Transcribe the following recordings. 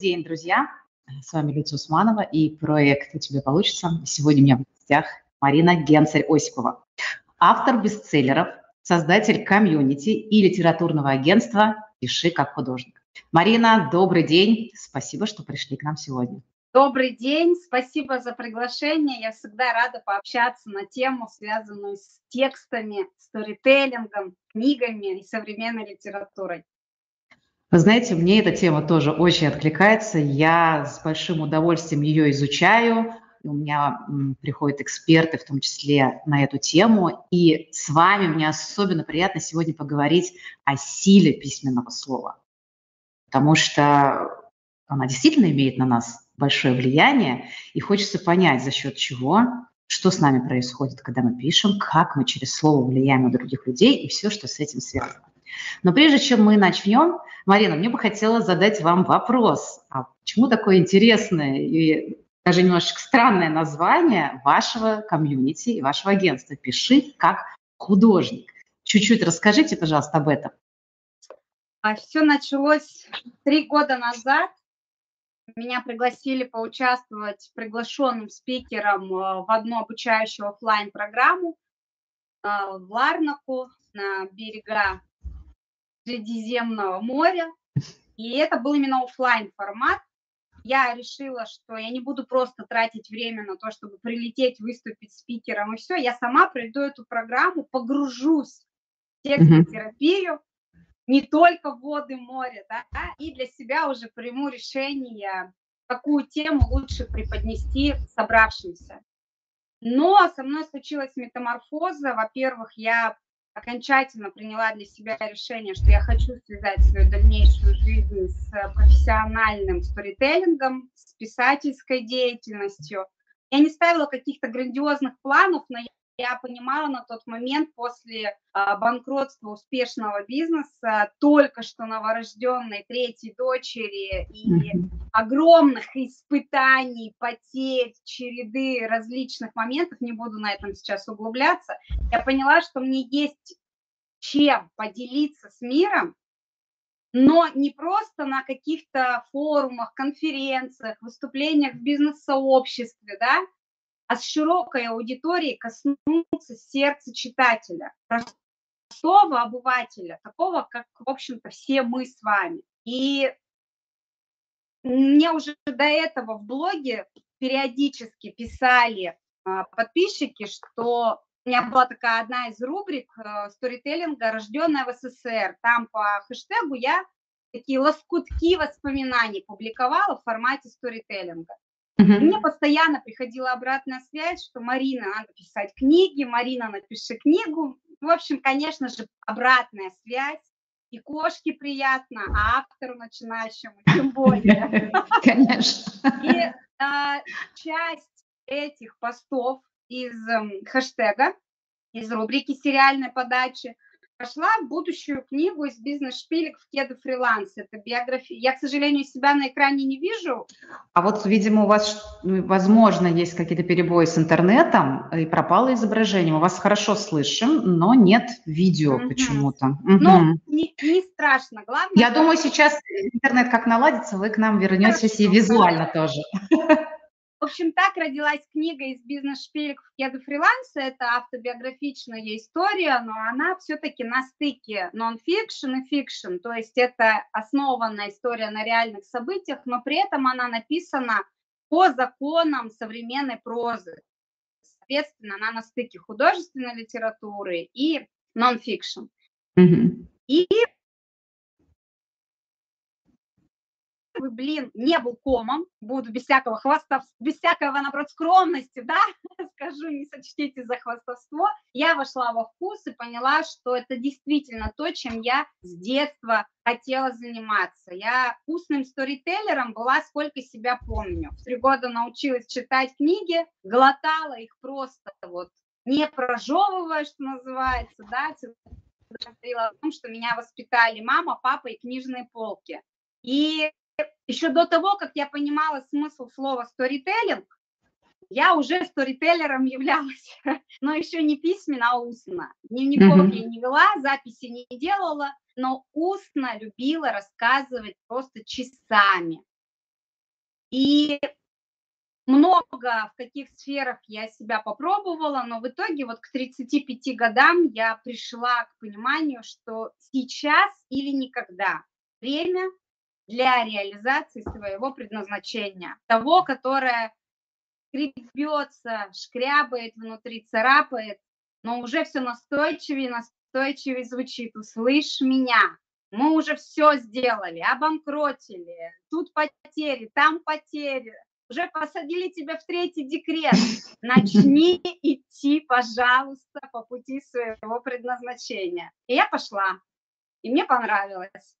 день, друзья! С вами Люция Усманова и проект «У тебя получится». Сегодня у меня в гостях Марина Генцель-Осипова, автор бестселлеров, создатель комьюнити и литературного агентства «Пиши как художник». Марина, добрый день. Спасибо, что пришли к нам сегодня. Добрый день, спасибо за приглашение. Я всегда рада пообщаться на тему, связанную с текстами, сторителлингом, книгами и современной литературой. Вы знаете, мне эта тема тоже очень откликается. Я с большим удовольствием ее изучаю. У меня приходят эксперты, в том числе на эту тему. И с вами мне особенно приятно сегодня поговорить о силе письменного слова. Потому что она действительно имеет на нас большое влияние. И хочется понять, за счет чего, что с нами происходит, когда мы пишем, как мы через слово влияем на других людей и все, что с этим связано. Но прежде чем мы начнем, Марина, мне бы хотелось задать вам вопрос. А почему такое интересное и даже немножечко странное название вашего комьюнити и вашего агентства «Пиши как художник»? Чуть-чуть расскажите, пожалуйста, об этом. А Все началось три года назад. Меня пригласили поучаствовать приглашенным спикером э, в одну обучающую офлайн программу э, в Ларнаку на берега Средиземного моря. И это был именно офлайн формат. Я решила, что я не буду просто тратить время на то, чтобы прилететь, выступить спикером и все. Я сама пройду эту программу, погружусь в текстотерапию, не только в воды моря, да, и для себя уже приму решение, какую тему лучше преподнести собравшимся. Но со мной случилась метаморфоза. Во-первых, я окончательно приняла для себя решение, что я хочу связать свою дальнейшую жизнь с профессиональным сторителлингом, с писательской деятельностью. Я не ставила каких-то грандиозных планов, но я понимала на тот момент после а, банкротства успешного бизнеса, только что новорожденной третьей дочери и огромных испытаний, потерь, череды различных моментов, не буду на этом сейчас углубляться, я поняла, что мне есть чем поделиться с миром, но не просто на каких-то форумах, конференциях, выступлениях в бизнес-сообществе, да, а с широкой аудиторией коснуться сердца читателя, простого обывателя, такого, как, в общем-то, все мы с вами. И мне уже до этого в блоге периодически писали а, подписчики, что у меня была такая одна из рубрик э, сторителлинга «Рожденная в СССР». Там по хэштегу я такие лоскутки воспоминаний публиковала в формате сторителлинга. Угу. Мне постоянно приходила обратная связь, что Марина, надо писать книги, Марина, напиши книгу. В общем, конечно же, обратная связь. И кошке приятно, а автору начинающему тем более. Конечно. И а, часть этих постов из эм, хэштега, из рубрики сериальной подачи – пошла в будущую книгу из бизнес-шпилек в кеды фриланс. Это биография. Я, к сожалению, себя на экране не вижу. А вот, видимо, у вас, ну, возможно, есть какие-то перебои с интернетом и пропало изображение. Мы вас хорошо слышим, но нет видео угу. почему-то. Угу. Ну, не, не страшно. Главное... Я думаю, сейчас интернет как наладится, вы к нам вернетесь хорошо, и визуально тоже. В общем, так родилась книга из бизнес-шпилек в кеды фриланса. Это автобиографичная история, но она все-таки на стыке нон-фикшн и fiction. То есть это основанная история на реальных событиях, но при этом она написана по законам современной прозы. Соответственно, она на стыке художественной литературы и нон-фикшн. Mm-hmm. И вы, блин, не был комом, буду без всякого хвоста, без всякого, наоборот, скромности, да, скажу, не сочтите за хвастовство, я вошла во вкус и поняла, что это действительно то, чем я с детства хотела заниматься. Я вкусным сторителлером была, сколько себя помню. В три года научилась читать книги, глотала их просто вот не прожевывая, что называется, да, говорила о том, что меня воспитали мама, папа и книжные полки. И еще до того, как я понимала смысл слова сторителлинг, я уже сторителлером являлась, но еще не письменно, а устно. Дневников mm-hmm. я не вела, записи не делала, но устно любила рассказывать просто часами. И много в каких сферах я себя попробовала, но в итоге вот к 35 годам я пришла к пониманию, что сейчас или никогда время для реализации своего предназначения, того, которое скребется, шкрябает внутри, царапает, но уже все настойчивее, настойчивее звучит. Услышь меня, мы уже все сделали, обанкротили, тут потери, там потери, уже посадили тебя в третий декрет. Начни идти, пожалуйста, по пути своего предназначения. И я пошла, и мне понравилось.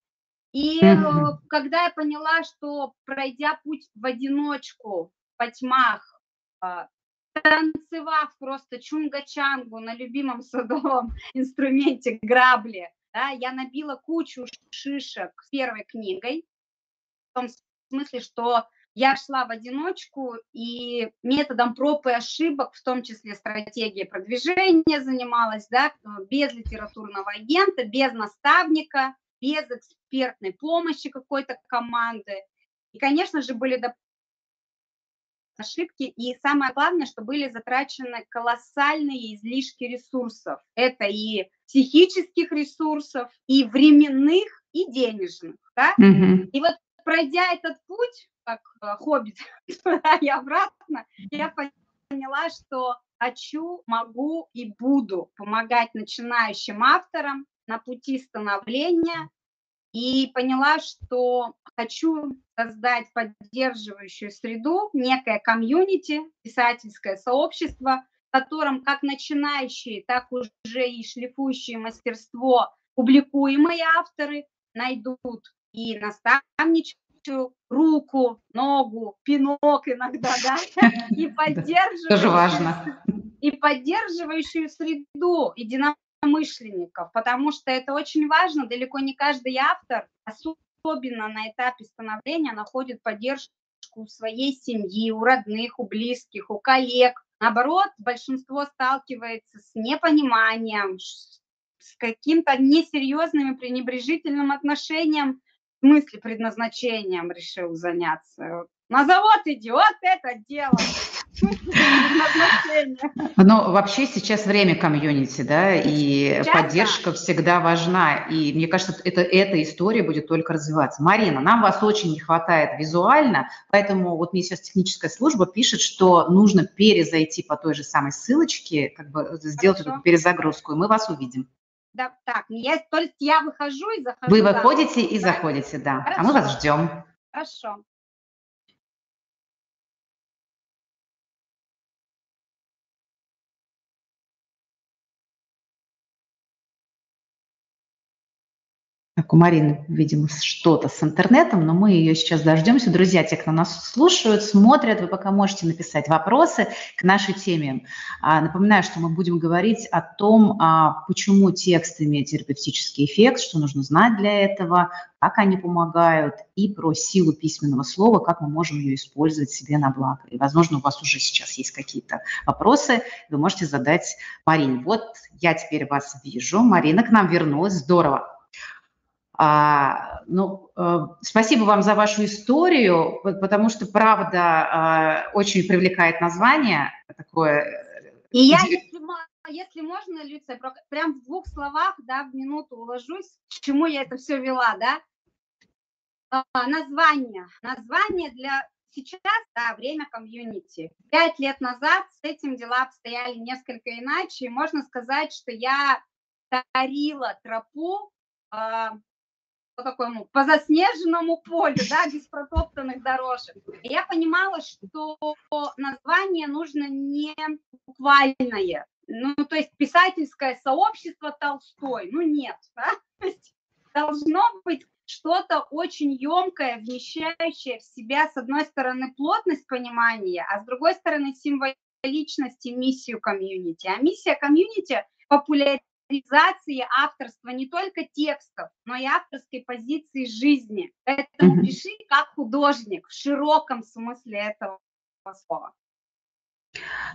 И mm-hmm. когда я поняла, что пройдя путь в одиночку, по тьмах, а, танцевав просто чунга-чангу на любимом садовом инструменте грабли, да, я набила кучу шишек с первой книгой, в том смысле, что я шла в одиночку и методом проб и ошибок, в том числе стратегией продвижения занималась, да, без литературного агента, без наставника, без экспертной помощи какой-то команды. И, конечно же, были ошибки. И самое главное, что были затрачены колоссальные излишки ресурсов. Это и психических ресурсов, и временных, и денежных. Да? Mm-hmm. И вот пройдя этот путь, как э, хоббит, туда и обратно, я поняла, что хочу, могу и буду помогать начинающим авторам на пути становления и поняла, что хочу создать поддерживающую среду, некое комьюнити, писательское сообщество, в котором как начинающие, так уже и шлифующие мастерство публикуемые авторы найдут и наставничью руку, ногу, пинок иногда, да, и поддерживающую, и поддерживающую среду единомышленников, потому что это очень важно, далеко не каждый автор, особенно на этапе становления, находит поддержку у своей семьи, у родных, у близких, у коллег. Наоборот, большинство сталкивается с непониманием, с каким-то несерьезным и пренебрежительным отношением в смысле предназначением решил заняться. На завод иди, вот это дело. Ну, вообще сейчас время комьюнити, да, и сейчас поддержка да. всегда важна. И мне кажется, это, эта история будет только развиваться. Марина, нам вас очень не хватает визуально, поэтому вот мне сейчас техническая служба пишет, что нужно перезайти по той же самой ссылочке, как бы сделать Хорошо. эту перезагрузку, и мы вас увидим. Да, так, я, то есть я выхожу и захожу. Вы выходите да. и заходите, да. Хорошо. А мы вас ждем. Хорошо. Так, у Марины, видимо, что-то с интернетом, но мы ее сейчас дождемся. Друзья, те, кто нас слушают, смотрят, вы пока можете написать вопросы к нашей теме. А, напоминаю, что мы будем говорить о том, а, почему текст имеет терапевтический эффект, что нужно знать для этого, как они помогают, и про силу письменного слова, как мы можем ее использовать себе на благо. И, возможно, у вас уже сейчас есть какие-то вопросы, вы можете задать Марине. Вот я теперь вас вижу. Марина к нам вернулась. Здорово. А, ну, э, спасибо вам за вашу историю, потому что, правда, а, очень привлекает название такое. Э, И я, если, если можно, Люция, прям в двух словах, да, в минуту уложусь, к чему я это все вела, да? А, название. Название для сейчас, да, время комьюнити. Пять лет назад с этим дела обстояли несколько иначе. И можно сказать, что я тарила тропу по такому, по заснеженному полю, да, без протоптанных дорожек. И я понимала, что название нужно не буквальное, ну, то есть писательское сообщество Толстой, ну, нет, да? то есть должно быть что-то очень емкое, вмещающее в себя, с одной стороны, плотность понимания, а с другой стороны, символичность и миссию комьюнити. А миссия комьюнити – популяризация реализации авторства не только текстов, но и авторской позиции жизни. Поэтому mm-hmm. пиши как художник в широком смысле этого слова.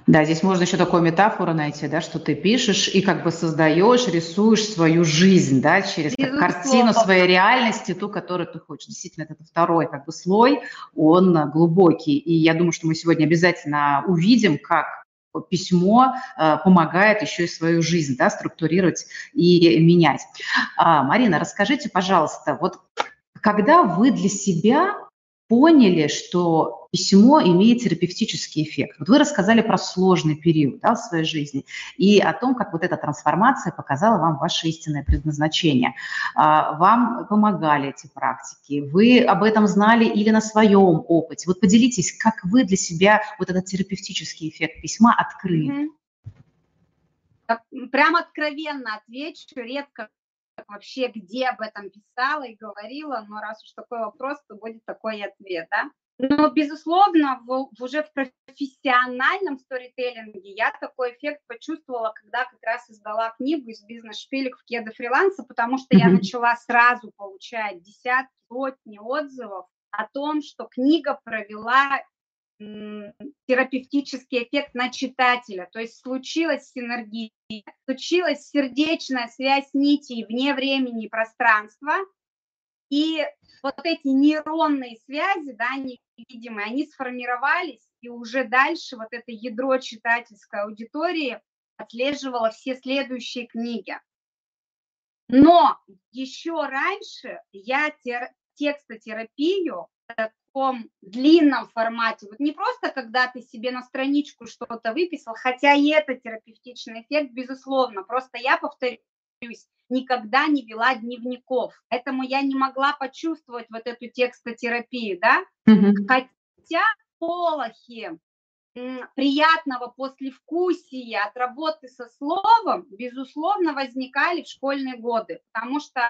Да, здесь можно еще такую метафору найти, да, что ты пишешь и как бы создаешь, рисуешь свою жизнь, да, через как картину своей реальности, ту, которую ты хочешь. Действительно, это второй как бы слой, он глубокий. И я думаю, что мы сегодня обязательно увидим, как письмо э, помогает еще и свою жизнь да, структурировать и менять. А, Марина, расскажите, пожалуйста, вот когда вы для себя поняли, что письмо имеет терапевтический эффект. Вот вы рассказали про сложный период да, в своей жизни и о том, как вот эта трансформация показала вам ваше истинное предназначение. А, вам помогали эти практики, вы об этом знали или на своем опыте. Вот поделитесь, как вы для себя вот этот терапевтический эффект письма открыли. Прям откровенно отвечу, редко вообще где об этом писала и говорила, но раз уж такой вопрос, то будет такой ответ, да. Но, безусловно, в, уже в профессиональном сторителлинге я такой эффект почувствовала, когда как раз издала книгу из бизнес-шпилек в кеды фриланса, потому что mm-hmm. я начала сразу получать десятки, сотни отзывов о том, что книга провела терапевтический эффект на читателя. То есть случилась синергия, случилась сердечная связь нитей вне времени и пространства, и вот эти нейронные связи, да, невидимые, они сформировались, и уже дальше вот это ядро читательской аудитории отслеживало все следующие книги. Но еще раньше я тер, текстотерапию таком длинном формате. Вот не просто, когда ты себе на страничку что-то выписал, хотя и это терапевтичный эффект, безусловно. Просто я повторюсь, никогда не вела дневников. Поэтому я не могла почувствовать вот эту текстотерапию, да? Mm-hmm. Хотя полохи приятного послевкусия от работы со словом, безусловно, возникали в школьные годы, потому что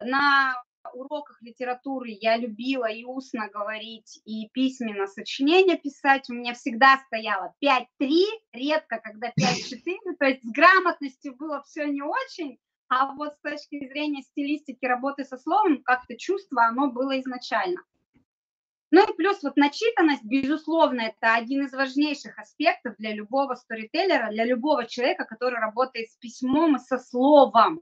на уроках литературы я любила и устно говорить, и письменно сочинения писать. У меня всегда стояло 5-3, редко когда 5-4, то есть с грамотностью было все не очень, а вот с точки зрения стилистики работы со словом, как-то чувство, оно было изначально. Ну и плюс вот начитанность, безусловно, это один из важнейших аспектов для любого сторителлера, для любого человека, который работает с письмом и со словом.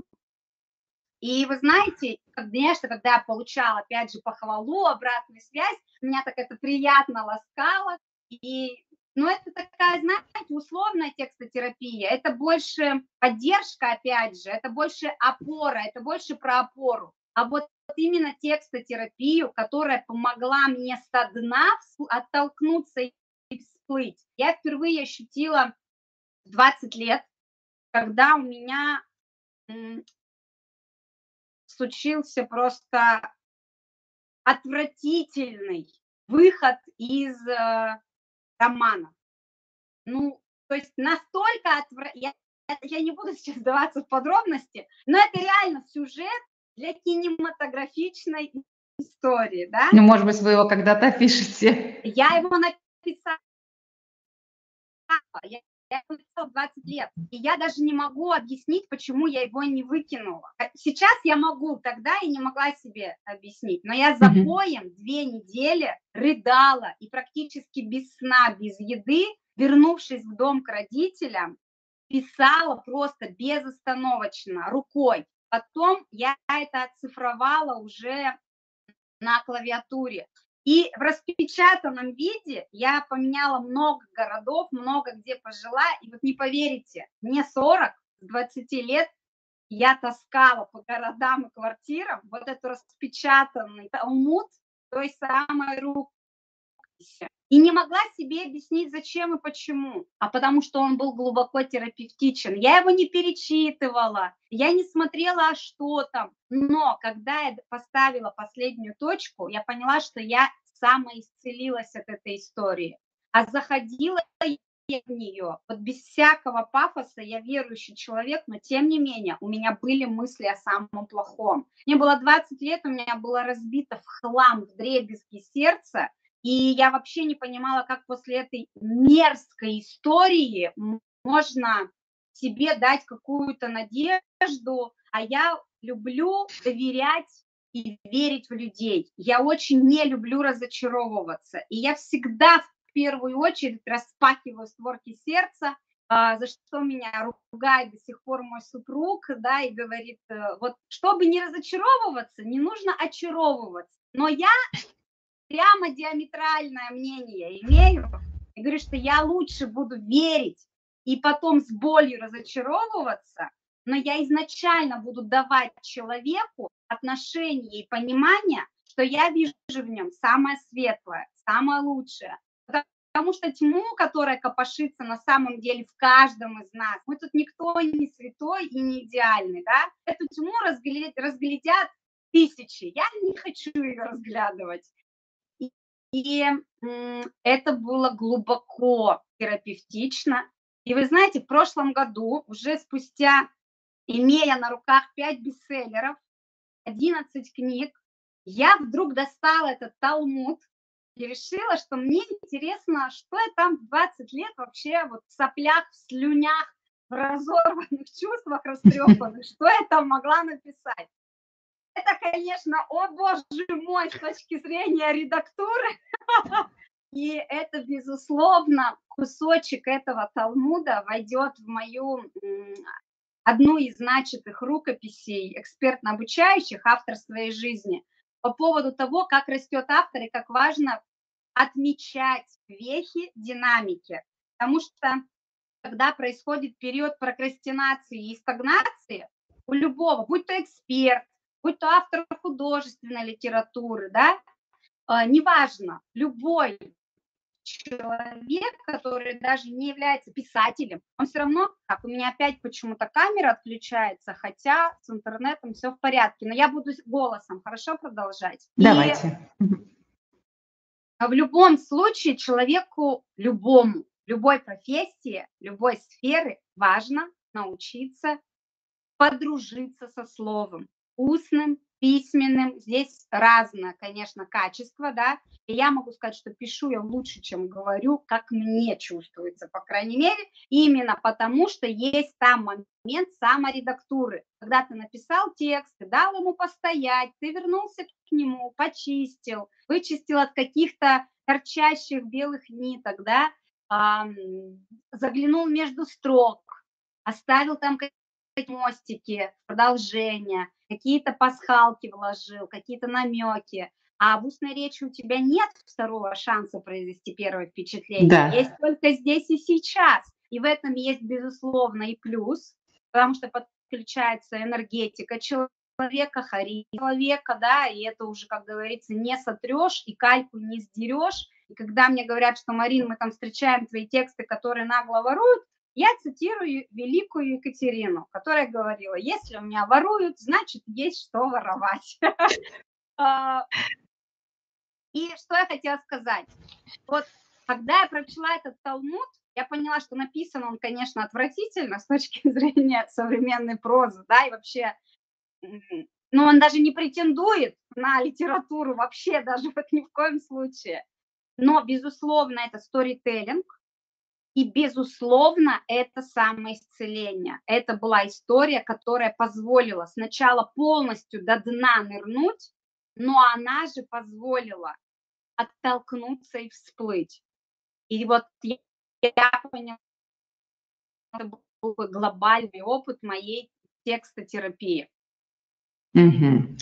И вы знаете, конечно, когда я получала, опять же, похвалу, обратную связь, меня так это приятно ласкало. И, ну, это такая, знаете, условная текстотерапия. Это больше поддержка, опять же, это больше опора, это больше про опору. А вот именно текстотерапию, которая помогла мне со дна оттолкнуться и всплыть, я впервые ощутила 20 лет, когда у меня случился просто отвратительный выход из э, романа. Ну, то есть настолько отвра... я, я не буду сейчас вдаваться в подробности, но это реально сюжет для кинематографичной истории, да? Ну, может быть, вы его когда-то пишете. Я его написала. Я я его написала 20 лет, и я даже не могу объяснить, почему я его не выкинула. А сейчас я могу, тогда я не могла себе объяснить, но я за поем две недели рыдала и практически без сна, без еды, вернувшись в дом к родителям, писала просто безостановочно, рукой. Потом я это оцифровала уже на клавиатуре. И в распечатанном виде я поменяла много городов, много где пожила. И вот не поверите, мне 40, с 20 лет я таскала по городам и квартирам вот эту распечатанный талмуд той самой рукописи. И не могла себе объяснить, зачем и почему. А потому что он был глубоко терапевтичен. Я его не перечитывала, я не смотрела, а что там. Но когда я поставила последнюю точку, я поняла, что я самоисцелилась от этой истории. А заходила я в нее, вот без всякого пафоса, я верующий человек, но тем не менее у меня были мысли о самом плохом. Мне было 20 лет, у меня было разбито в хлам, в дребезги сердце, и я вообще не понимала, как после этой мерзкой истории можно себе дать какую-то надежду, а я люблю доверять и верить в людей. Я очень не люблю разочаровываться. И я всегда первую очередь распахиваю створки сердца, а, за что меня ругает до сих пор мой супруг, да, и говорит, э, вот чтобы не разочаровываться, не нужно очаровываться. Но я прямо диаметральное мнение имею, и говорю, что я лучше буду верить и потом с болью разочаровываться, но я изначально буду давать человеку отношение и понимание, что я вижу в нем самое светлое, самое лучшее. Потому что тьму, которая копошится на самом деле в каждом из нас, мы тут никто не святой и не идеальный, да, эту тьму разглядят, разглядят тысячи, я не хочу ее разглядывать. И, это было глубоко терапевтично. И вы знаете, в прошлом году, уже спустя, имея на руках 5 бестселлеров, 11 книг, я вдруг достала этот Талмуд и решила, что мне интересно, что я там в 20 лет вообще вот в соплях, в слюнях, в разорванных чувствах растрепанных, что я там могла написать. Это, конечно, о боже мой, с точки зрения редактуры, и это, безусловно, кусочек этого Талмуда войдет в мою одну из начатых рукописей экспертно-обучающих автор своей жизни – по поводу того, как растет автор и как важно отмечать вехи динамики. Потому что когда происходит период прокрастинации и стагнации, у любого, будь то эксперт, будь то автор художественной литературы, да, э, неважно, любой человек, который даже не является писателем, он все равно, как у меня опять почему-то камера отключается, хотя с интернетом все в порядке, но я буду голосом хорошо продолжать. Давайте. И в любом случае человеку, любому, любой профессии, любой сферы важно научиться подружиться со словом, устным, письменным. Здесь разное, конечно, качество, да. И я могу сказать, что пишу я лучше, чем говорю, как мне чувствуется, по крайней мере, именно потому, что есть там момент саморедактуры. Когда ты написал текст, ты дал ему постоять, ты вернулся к нему, почистил, вычистил от каких-то торчащих белых ниток, да, заглянул между строк, оставил там мостики, продолжения, какие-то пасхалки вложил, какие-то намеки. А в устной речи у тебя нет второго шанса произвести первое впечатление. Да. Есть только здесь и сейчас. И в этом есть, безусловно, и плюс, потому что подключается энергетика человека, харизма человека, да, и это уже, как говорится, не сотрешь и кальку не сдерешь. И когда мне говорят, что, Марин, мы там встречаем твои тексты, которые нагло воруют, я цитирую великую Екатерину, которая говорила, если у меня воруют, значит, есть что воровать. А, и что я хотела сказать? Вот когда я прочла этот Талмуд, я поняла, что написан он, конечно, отвратительно с точки зрения современной прозы, да, и вообще, ну, он даже не претендует на литературу вообще, даже вот ни в коем случае. Но, безусловно, это сторителлинг, и, безусловно, это самоисцеление. Это была история, которая позволила сначала полностью до дна нырнуть, но она же позволила оттолкнуться и всплыть. И вот я, поняла, это был глобальный опыт моей текстотерапии. Угу.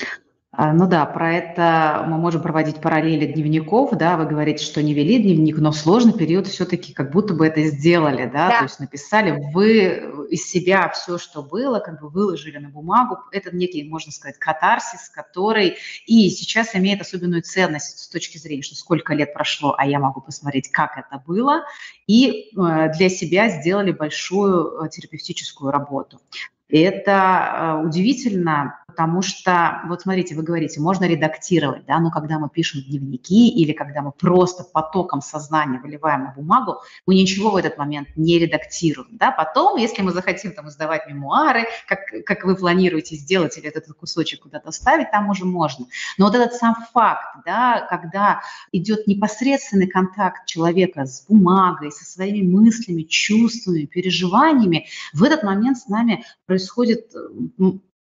А, ну да, про это мы можем проводить параллели дневников, да, вы говорите, что не вели дневник, но в сложный период все-таки как будто бы это сделали, да, да. то есть написали вы из себя все, что было, как бы выложили на бумагу, это некий, можно сказать, катарсис, который и сейчас имеет особенную ценность с точки зрения, что сколько лет прошло, а я могу посмотреть, как это было, и э, для себя сделали большую э, терапевтическую работу. И это э, удивительно, потому что, вот смотрите, вы говорите, можно редактировать, да, но когда мы пишем дневники или когда мы просто потоком сознания выливаем на бумагу, мы ничего в этот момент не редактируем, да, потом, если мы захотим там издавать мемуары, как, как вы планируете сделать или этот кусочек куда-то ставить, там уже можно. Но вот этот сам факт, да, когда идет непосредственный контакт человека с бумагой, со своими мыслями, чувствами, переживаниями, в этот момент с нами происходит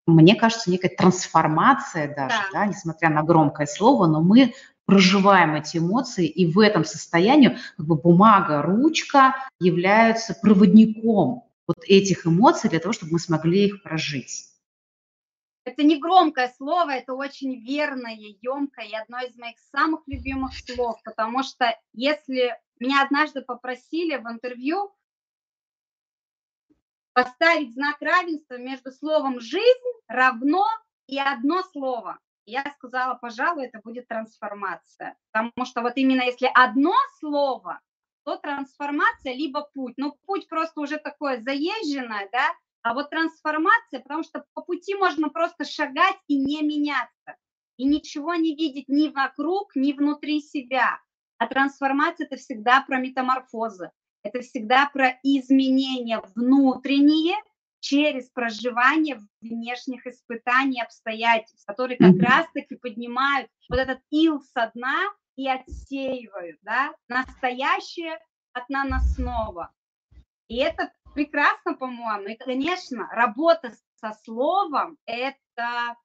мне кажется, некая трансформация даже, да. Да, несмотря на громкое слово, но мы проживаем эти эмоции, и в этом состоянии как бы бумага, ручка являются проводником вот этих эмоций для того, чтобы мы смогли их прожить. Это не громкое слово, это очень верное, емкое и одно из моих самых любимых слов, потому что если меня однажды попросили в интервью поставить знак равенства между словом «жизнь» равно и одно слово. Я сказала, пожалуй, это будет трансформация. Потому что вот именно если одно слово, то трансформация либо путь. Ну, путь просто уже такое заезженное, да, а вот трансформация, потому что по пути можно просто шагать и не меняться, и ничего не видеть ни вокруг, ни внутри себя. А трансформация – это всегда про метаморфозы, это всегда про изменения внутренние через проживание внешних испытаний, обстоятельств, которые как mm-hmm. раз-таки поднимают вот этот ил со дна и отсеивают, да, настоящее от наносного. И это прекрасно, по-моему. И, конечно, работа со словом – это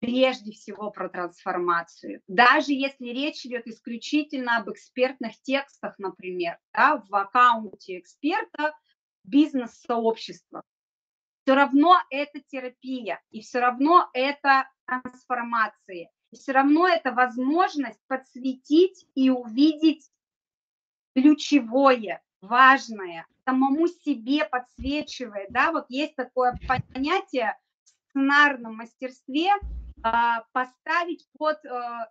прежде всего про трансформацию. Даже если речь идет исключительно об экспертных текстах, например, да, в аккаунте эксперта бизнес-сообщества, все равно это терапия, и все равно это трансформация, и все равно это возможность подсветить и увидеть ключевое, важное, самому себе подсвечивает, да, вот есть такое понятие в сценарном мастерстве поставить под, а,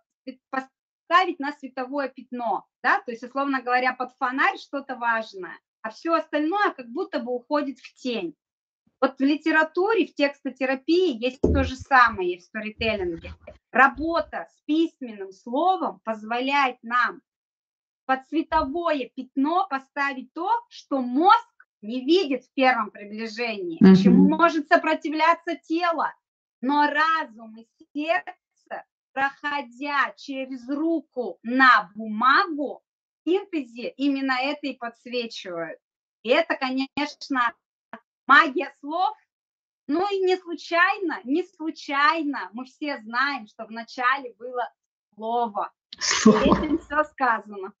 поставить на световое пятно, да, то есть, условно говоря, под фонарь что-то важное, а все остальное как будто бы уходит в тень. Вот в литературе, в текстотерапии есть то же самое в сторителлинге. Работа с письменным словом позволяет нам под световое пятно поставить то, что мозг не видит в первом приближении, mm-hmm. чему может сопротивляться тело. Но разум и сердце, проходя через руку на бумагу, в синтезе именно это и подсвечивают. И это, конечно, магия слов. Ну и не случайно, не случайно мы все знаем, что вначале было слово. Слово. Этим все сказано.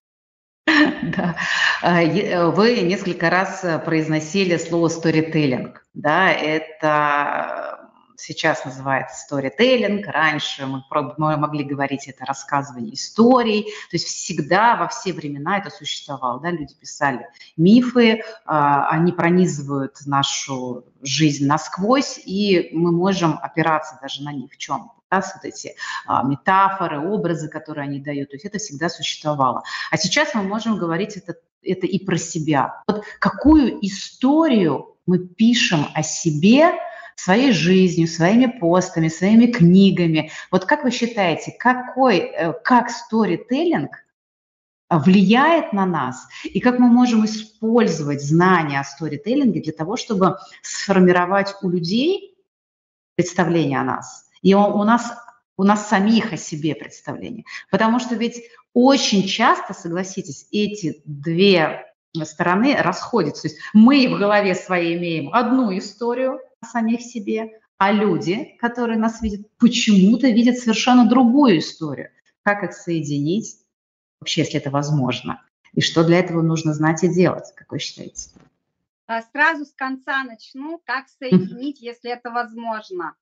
Да. А, э, вы несколько раз э, произносили слово storytelling. Да, это сейчас называется storytelling. Раньше мы, мы могли говорить это рассказывание историй. То есть всегда, во все времена это существовало. Да? Люди писали мифы, а, они пронизывают нашу жизнь насквозь, и мы можем опираться даже на них в чем да, вот эти а, метафоры, образы, которые они дают, то есть это всегда существовало. А сейчас мы можем говорить это, это и про себя. Вот какую историю мы пишем о себе, своей жизнью, своими постами, своими книгами. Вот как вы считаете, какой, э, как сторителлинг влияет на нас и как мы можем использовать знания о сторителлинге для того, чтобы сформировать у людей представление о нас? И у, нас у нас самих о себе представление. Потому что ведь очень часто, согласитесь, эти две стороны расходятся. То есть мы в голове своей имеем одну историю самих себе, а люди, которые нас видят, почему-то видят совершенно другую историю. Как их соединить, вообще, если это возможно? И что для этого нужно знать и делать, как вы считаете? А сразу с конца начну. Как соединить, если это возможно?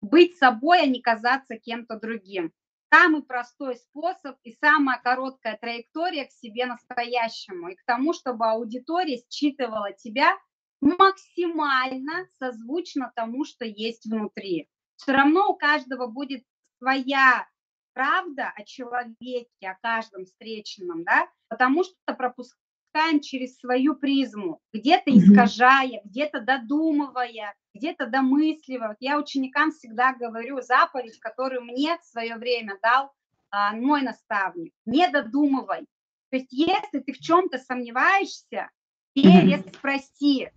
быть собой, а не казаться кем-то другим. Самый простой способ и самая короткая траектория к себе настоящему и к тому, чтобы аудитория считывала тебя максимально созвучно тому, что есть внутри. Все равно у каждого будет своя правда о человеке, о каждом встречном, да, потому что пропуск пропускаем через свою призму, где-то искажая, где-то додумывая, где-то домысливая. я ученикам всегда говорю заповедь, которую мне в свое время дал а, мой наставник. Не додумывай. То есть если ты в чем-то сомневаешься, переспроси,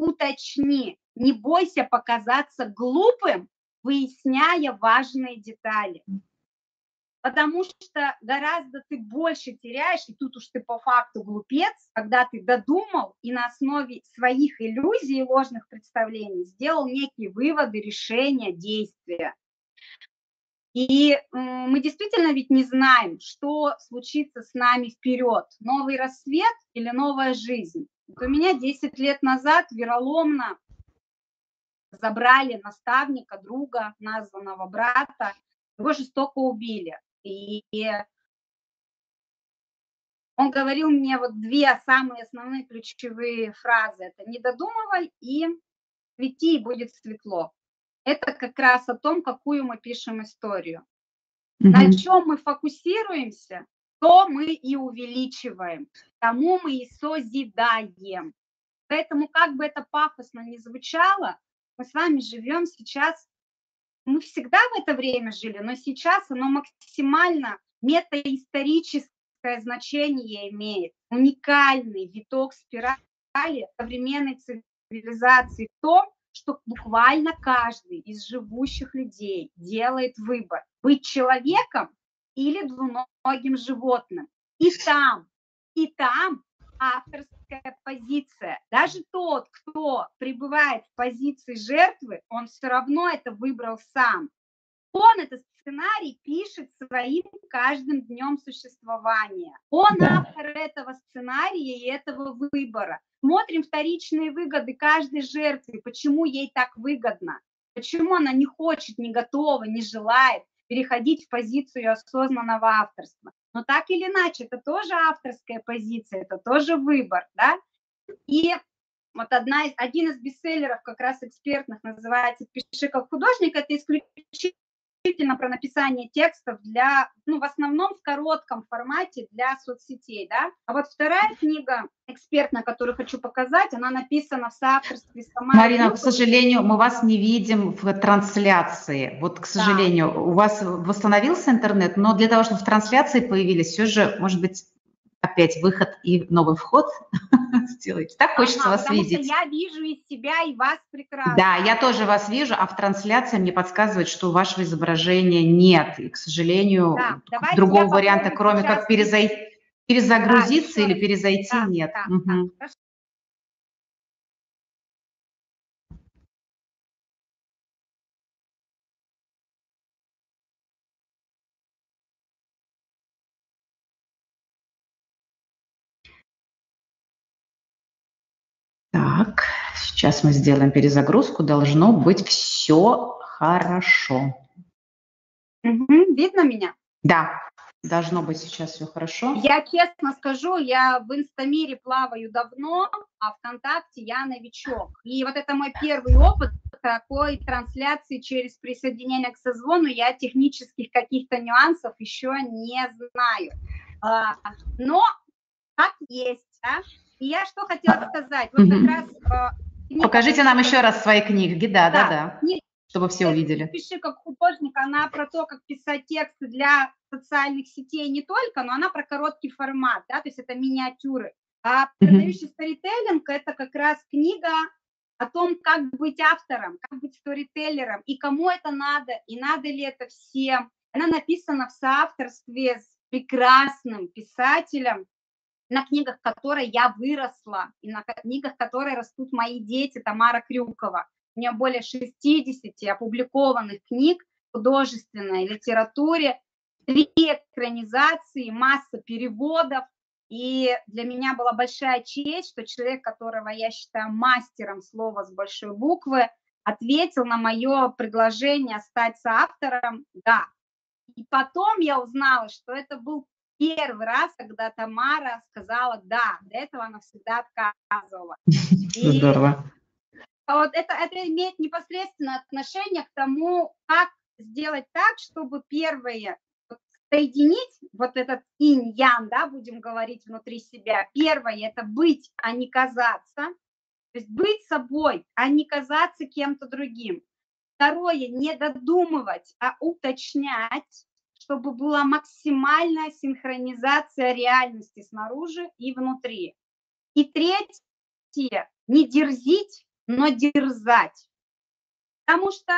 уточни, не бойся показаться глупым, выясняя важные детали потому что гораздо ты больше теряешь, и тут уж ты по факту глупец, когда ты додумал и на основе своих иллюзий и ложных представлений сделал некие выводы, решения, действия. И мы действительно ведь не знаем, что случится с нами вперед, новый рассвет или новая жизнь. У меня 10 лет назад вероломно забрали наставника, друга, названного брата, его жестоко убили. И он говорил мне вот две самые основные ключевые фразы. Это «не додумывай» и «свети, и будет светло». Это как раз о том, какую мы пишем историю. Mm-hmm. На чем мы фокусируемся, то мы и увеличиваем, тому мы и созидаем. Поэтому, как бы это пафосно ни звучало, мы с вами живем сейчас, мы всегда в это время жили, но сейчас оно максимально метаисторическое значение имеет. Уникальный виток спирали современной цивилизации в том, что буквально каждый из живущих людей делает выбор быть человеком или двуногим животным. И там, и там авторская позиция. Даже тот, кто пребывает в позиции жертвы, он все равно это выбрал сам. Он этот сценарий пишет своим каждым днем существования. Он автор этого сценария и этого выбора. Смотрим вторичные выгоды каждой жертвы, почему ей так выгодно, почему она не хочет, не готова, не желает переходить в позицию осознанного авторства. Но так или иначе, это тоже авторская позиция, это тоже выбор, да? И вот одна из, один из бестселлеров как раз экспертных называется «Пиши как художник». Это исключительно исключительно про написание текстов для, ну, в основном в коротком формате для соцсетей, да. А вот вторая книга экспертная, которую хочу показать, она написана в соавторстве с Тамарой. Марина, к сожалению, мы вас не видим в трансляции. Вот, к сожалению, да. у вас восстановился интернет, но для того, чтобы в трансляции появились, все же, может быть, опять выход и новый вход сделать. Так хочется ага, вас потому видеть. Что я вижу из себя и вас прекрасно. Да, я тоже вас вижу, а в трансляции мне подсказывает, что вашего изображения нет. И, к сожалению, да, другого варианта, кроме как перезагрузиться да, или перезайти, да, нет. Да, угу. да, Так, сейчас мы сделаем перезагрузку. Должно быть все хорошо. Угу, видно меня? Да, должно быть сейчас все хорошо. Я честно скажу, я в Инстамире плаваю давно, а ВКонтакте я новичок. И вот это мой первый опыт такой трансляции через присоединение к созвону. Я технических каких-то нюансов еще не знаю. А, но как есть, да? И я что хотела сказать, вот как раз... Покажите нам еще раз свои книги, да, да, да, да чтобы все увидели. Пиши как художник, она про то, как писать тексты для социальных сетей не только, но она про короткий формат, да, то есть это миниатюры. А продающий mm-hmm. сторителлинг – это как раз книга о том, как быть автором, как быть сторителлером, и кому это надо, и надо ли это всем. Она написана в соавторстве с прекрасным писателем на книгах которой я выросла, и на книгах, которые растут мои дети, Тамара Крюкова. У нее более 60 опубликованных книг в художественной литературе, три экранизации, масса переводов. И для меня была большая честь, что человек, которого я считаю мастером слова с большой буквы, ответил на мое предложение стать соавтором «да». И потом я узнала, что это был первый раз, когда Тамара сказала «да», до этого она всегда отказывала. И Здорово. Вот это, это имеет непосредственное отношение к тому, как сделать так, чтобы первое соединить вот этот инь-ян, да, будем говорить внутри себя. Первое – это быть, а не казаться. То есть быть собой, а не казаться кем-то другим. Второе – не додумывать, а уточнять чтобы была максимальная синхронизация реальности снаружи и внутри. И третье, не дерзить, но дерзать. Потому что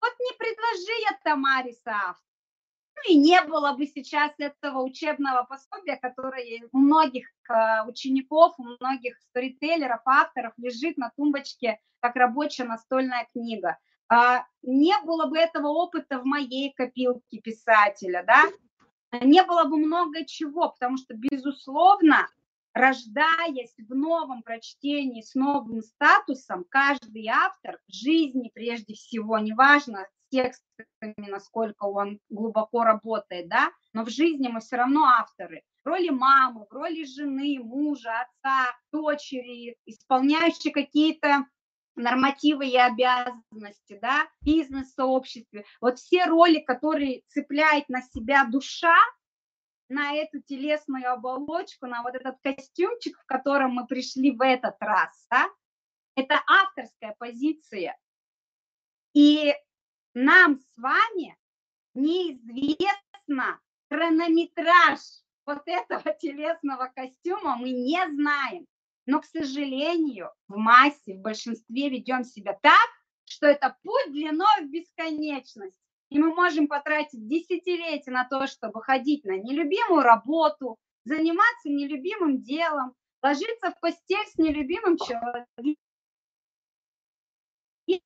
вот не предложи я Тамаре автор. Ну и не было бы сейчас этого учебного пособия, которое у многих э, учеников, у многих сторителлеров, авторов лежит на тумбочке как рабочая настольная книга. А, не было бы этого опыта в моей копилке писателя, да, не было бы много чего, потому что, безусловно, рождаясь в новом прочтении с новым статусом, каждый автор в жизни прежде всего, неважно с текстами, насколько он глубоко работает, да, но в жизни мы все равно авторы. В роли мамы, в роли жены, мужа, отца, дочери, исполняющие какие-то нормативы и обязанности, да, бизнес-сообществе. Вот все роли, которые цепляет на себя душа, на эту телесную оболочку, на вот этот костюмчик, в котором мы пришли в этот раз, да, это авторская позиция. И нам с вами неизвестно хронометраж вот этого телесного костюма, мы не знаем. Но, к сожалению, в массе, в большинстве ведем себя так, что это путь длиной в бесконечность. И мы можем потратить десятилетия на то, чтобы ходить на нелюбимую работу, заниматься нелюбимым делом, ложиться в постель с нелюбимым человеком и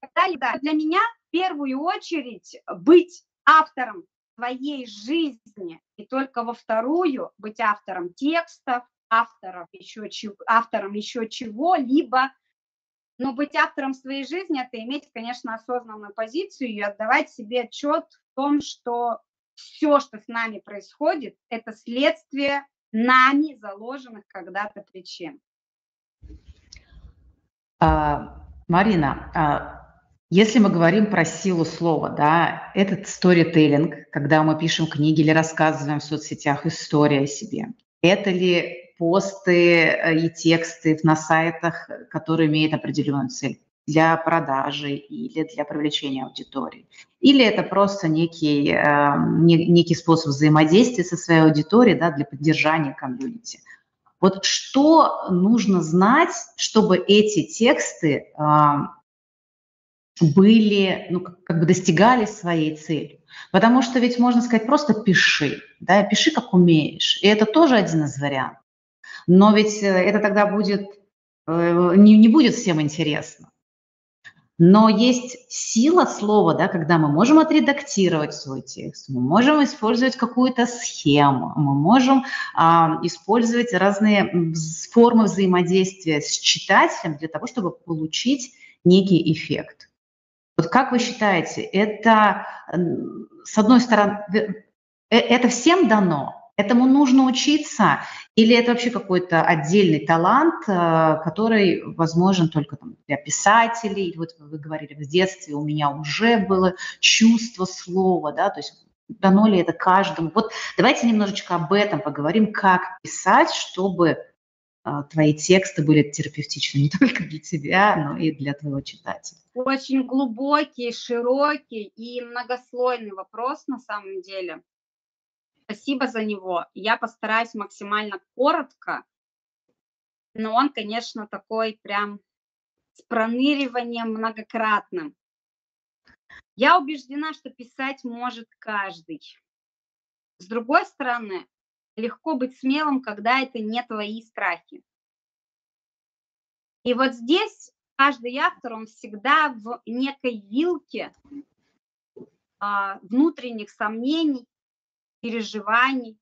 так далее. Да. Для меня в первую очередь быть автором своей жизни и только во вторую быть автором текстов, авторов еще, автором еще чего-либо, но быть автором своей жизни – это иметь, конечно, осознанную позицию и отдавать себе отчет в том, что все, что с нами происходит, это следствие нами заложенных когда-то причин. А, Марина, а, если мы говорим про силу слова, да, этот сторителлинг, когда мы пишем книги или рассказываем в соцсетях историю о себе, это ли посты э, и тексты на сайтах, которые имеют определенную цель для продажи или для привлечения аудитории. Или это просто некий, э, некий способ взаимодействия со своей аудиторией да, для поддержания комьюнити. Вот что нужно знать, чтобы эти тексты э, были, ну, как бы достигали своей цели. Потому что ведь можно сказать, просто пиши, да, пиши как умеешь. И это тоже один из вариантов. Но ведь э, это тогда будет, э, не, не будет всем интересно. Но есть сила слова, да, когда мы можем отредактировать свой текст, мы можем использовать какую-то схему, мы можем а, использовать разные формы взаимодействия с читателем для того, чтобы получить некий эффект. Вот как вы считаете, это, с одной стороны, э, это всем дано, Этому нужно учиться, или это вообще какой-то отдельный талант, э, который возможен только там, для писателей? Вот вы говорили, в детстве у меня уже было чувство слова, да, то есть дано ли это каждому? Вот давайте немножечко об этом поговорим, как писать, чтобы э, твои тексты были терапевтичны не только для тебя, но и для твоего читателя. Очень глубокий, широкий и многослойный вопрос на самом деле. Спасибо за него. Я постараюсь максимально коротко, но он, конечно, такой прям с проныриванием многократным. Я убеждена, что писать может каждый. С другой стороны, легко быть смелым, когда это не твои страхи. И вот здесь каждый автор, он всегда в некой вилке а, внутренних сомнений, переживаний,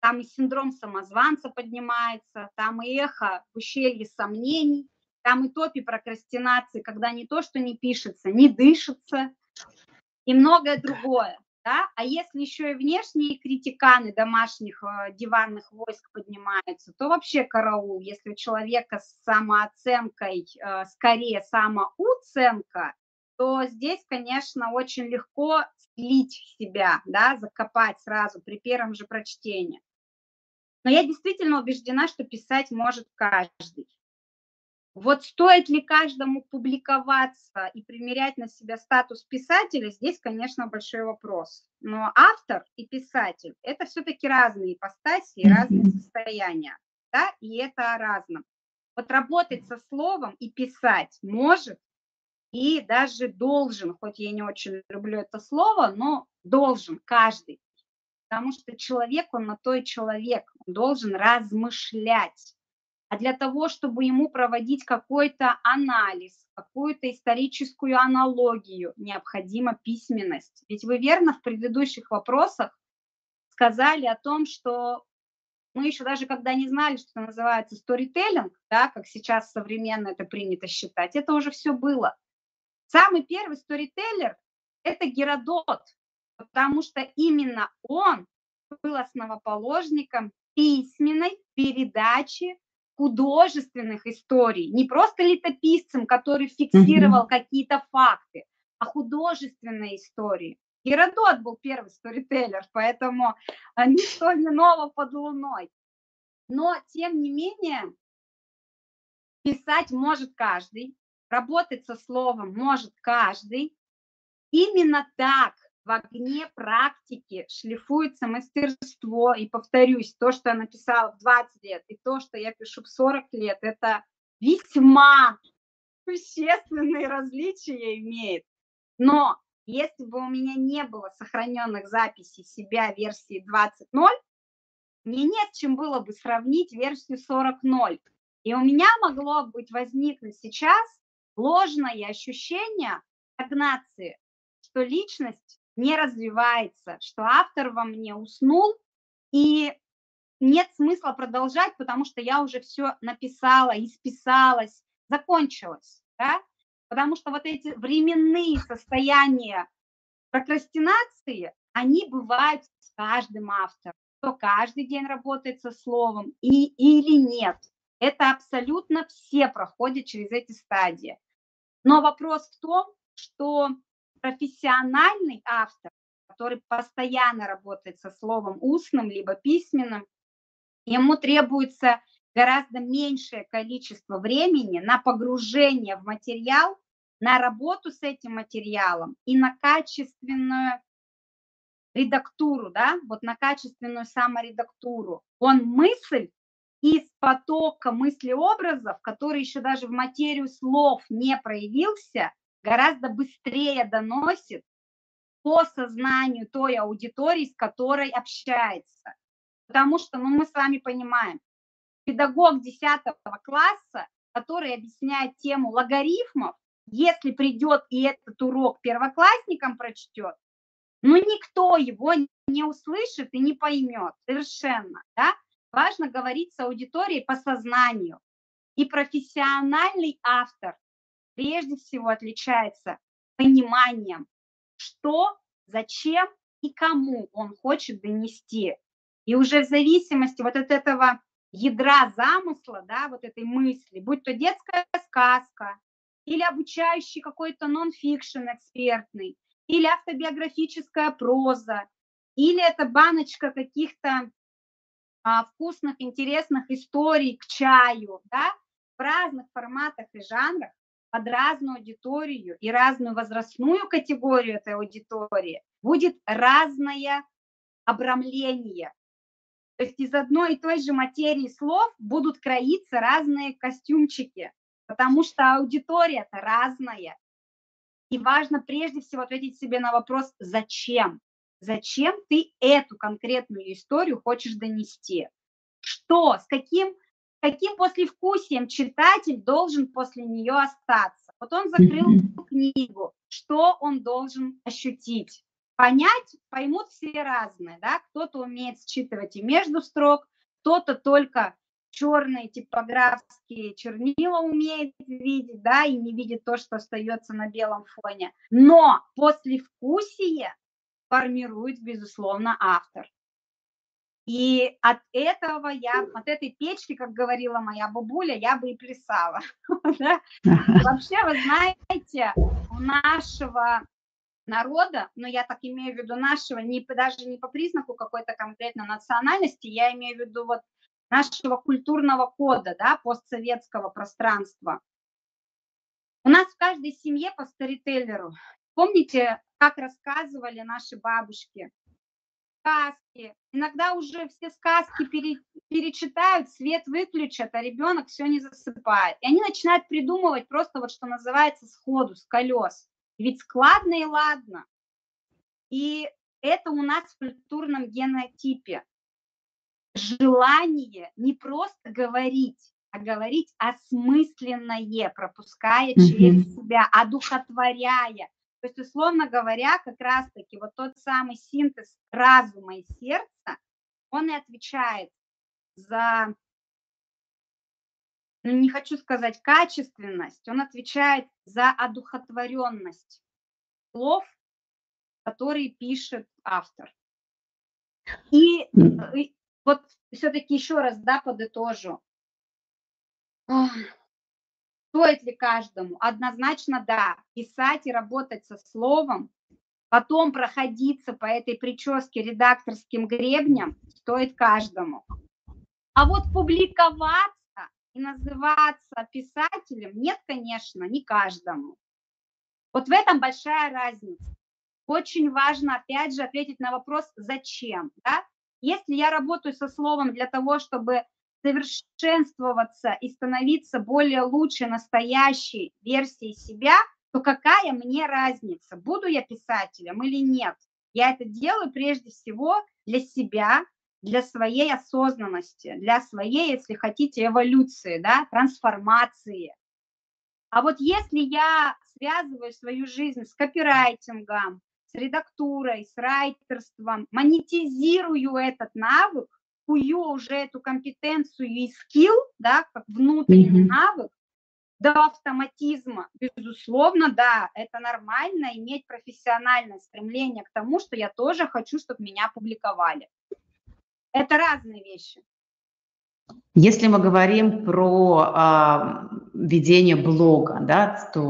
там и синдром самозванца поднимается, там и эхо в ущелье сомнений, там и топи прокрастинации, когда не то, что не пишется, не дышится, и многое другое. Да? А если еще и внешние критиканы домашних э, диванных войск поднимаются, то вообще караул. Если у человека с самооценкой, э, скорее самоуценка, то здесь, конечно, очень легко слить себя, да, закопать сразу при первом же прочтении. Но я действительно убеждена, что писать может каждый. Вот стоит ли каждому публиковаться и примерять на себя статус писателя, здесь, конечно, большой вопрос. Но автор и писатель – это все-таки разные ипостаси и разные состояния, да, и это разно. Вот работать со словом и писать может и даже должен, хоть я не очень люблю это слово, но должен каждый, потому что человек, он на то и человек, он должен размышлять. А для того, чтобы ему проводить какой-то анализ, какую-то историческую аналогию, необходима письменность. Ведь вы верно в предыдущих вопросах сказали о том, что мы еще даже когда не знали, что называется сторителлинг, да, как сейчас современно это принято считать, это уже все было. Самый первый сторителлер – это Геродот, потому что именно он был основоположником письменной передачи художественных историй, не просто летописцем, который фиксировал mm-hmm. какие-то факты, а художественные истории. Геродот был первый сторителлер, поэтому а, ничто не ново под луной. Но, тем не менее, писать может каждый, работать со словом может каждый. Именно так в огне практики шлифуется мастерство. И повторюсь, то, что я написала в 20 лет, и то, что я пишу в 40 лет, это весьма существенные различия имеет. Но если бы у меня не было сохраненных записей себя версии 20.0, мне не с чем было бы сравнить версию 40.0. И у меня могло быть возникнуть сейчас ложное ощущение стагнации, что личность не развивается, что автор во мне уснул, и нет смысла продолжать, потому что я уже все написала, исписалась, закончилась, да? Потому что вот эти временные состояния прокрастинации, они бывают с каждым автором. Кто каждый день работает со словом и, или нет. Это абсолютно все проходят через эти стадии. Но вопрос в том, что профессиональный автор, который постоянно работает со словом устным либо письменным, ему требуется гораздо меньшее количество времени на погружение в материал, на работу с этим материалом и на качественную редактуру, да, вот на качественную саморедактуру. Он мысль из потока мыслеобразов, который еще даже в материю слов не проявился, гораздо быстрее доносит по сознанию той аудитории, с которой общается. Потому что, ну, мы с вами понимаем, педагог 10 класса, который объясняет тему логарифмов, если придет и этот урок первоклассникам прочтет, ну, никто его не услышит и не поймет совершенно, да? Важно говорить с аудиторией по сознанию. И профессиональный автор прежде всего отличается пониманием, что, зачем и кому он хочет донести. И уже в зависимости вот от этого ядра замысла, да, вот этой мысли, будь то детская сказка, или обучающий какой-то нон-фикшн экспертный, или автобиографическая проза, или это баночка каких-то вкусных, интересных историй к чаю, да, в разных форматах и жанрах, под разную аудиторию и разную возрастную категорию этой аудитории будет разное обрамление. То есть из одной и той же материи слов будут кроиться разные костюмчики, потому что аудитория-то разная. И важно прежде всего ответить себе на вопрос «Зачем?». Зачем ты эту конкретную историю хочешь донести? Что, с каким каким послевкусием читатель должен после нее остаться. Вот он закрыл книгу, что он должен ощутить. Понять поймут все разные, да, кто-то умеет считывать и между строк, кто-то только черные типографские чернила умеет видеть, да, и не видит то, что остается на белом фоне. Но послевкусие формирует, безусловно, автор. И от этого я, от этой печки, как говорила моя бабуля, я бы и плясала. Вообще, вы знаете, у нашего народа, но я так имею в виду нашего, не, даже не по признаку какой-то конкретной национальности, я имею в виду вот нашего культурного кода, да, постсоветского пространства. У нас в каждой семье по старителлеру. Помните, как рассказывали наши бабушки? сказки. Иногда уже все сказки пере, перечитают, свет выключат, а ребенок все не засыпает. И они начинают придумывать просто вот что называется сходу, с колес. Ведь складно и ладно. И это у нас в культурном генотипе. Желание не просто говорить, а говорить осмысленное, пропуская через себя, одухотворяя. То есть, условно говоря, как раз-таки вот тот самый синтез разума и сердца, он и отвечает за, ну, не хочу сказать качественность, он отвечает за одухотворенность слов, которые пишет автор. И, и вот все-таки еще раз, да, подытожу. Стоит ли каждому? Однозначно да. Писать и работать со словом, потом проходиться по этой прическе редакторским гребнем стоит каждому. А вот публиковаться и называться писателем нет, конечно, не каждому. Вот в этом большая разница. Очень важно, опять же, ответить на вопрос «зачем?». Да? Если я работаю со словом для того, чтобы совершенствоваться и становиться более лучшей, настоящей версией себя, то какая мне разница, буду я писателем или нет? Я это делаю прежде всего для себя, для своей осознанности, для своей, если хотите, эволюции, да, трансформации. А вот если я связываю свою жизнь с копирайтингом, с редактурой, с райтерством, монетизирую этот навык, кую уже эту компетенцию и скилл, да, как внутренний mm-hmm. навык, до автоматизма. Безусловно, да, это нормально иметь профессиональное стремление к тому, что я тоже хочу, чтобы меня публиковали. Это разные вещи. Если мы говорим про э, ведение блога, да, то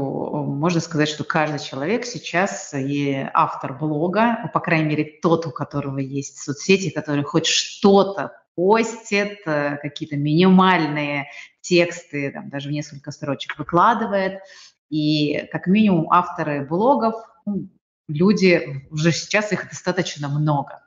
можно сказать, что каждый человек сейчас и автор блога, по крайней мере тот, у которого есть соцсети, который хоть что-то постит, э, какие-то минимальные тексты, там, даже в несколько строчек выкладывает. И как минимум авторы блогов, ну, люди, уже сейчас их достаточно много.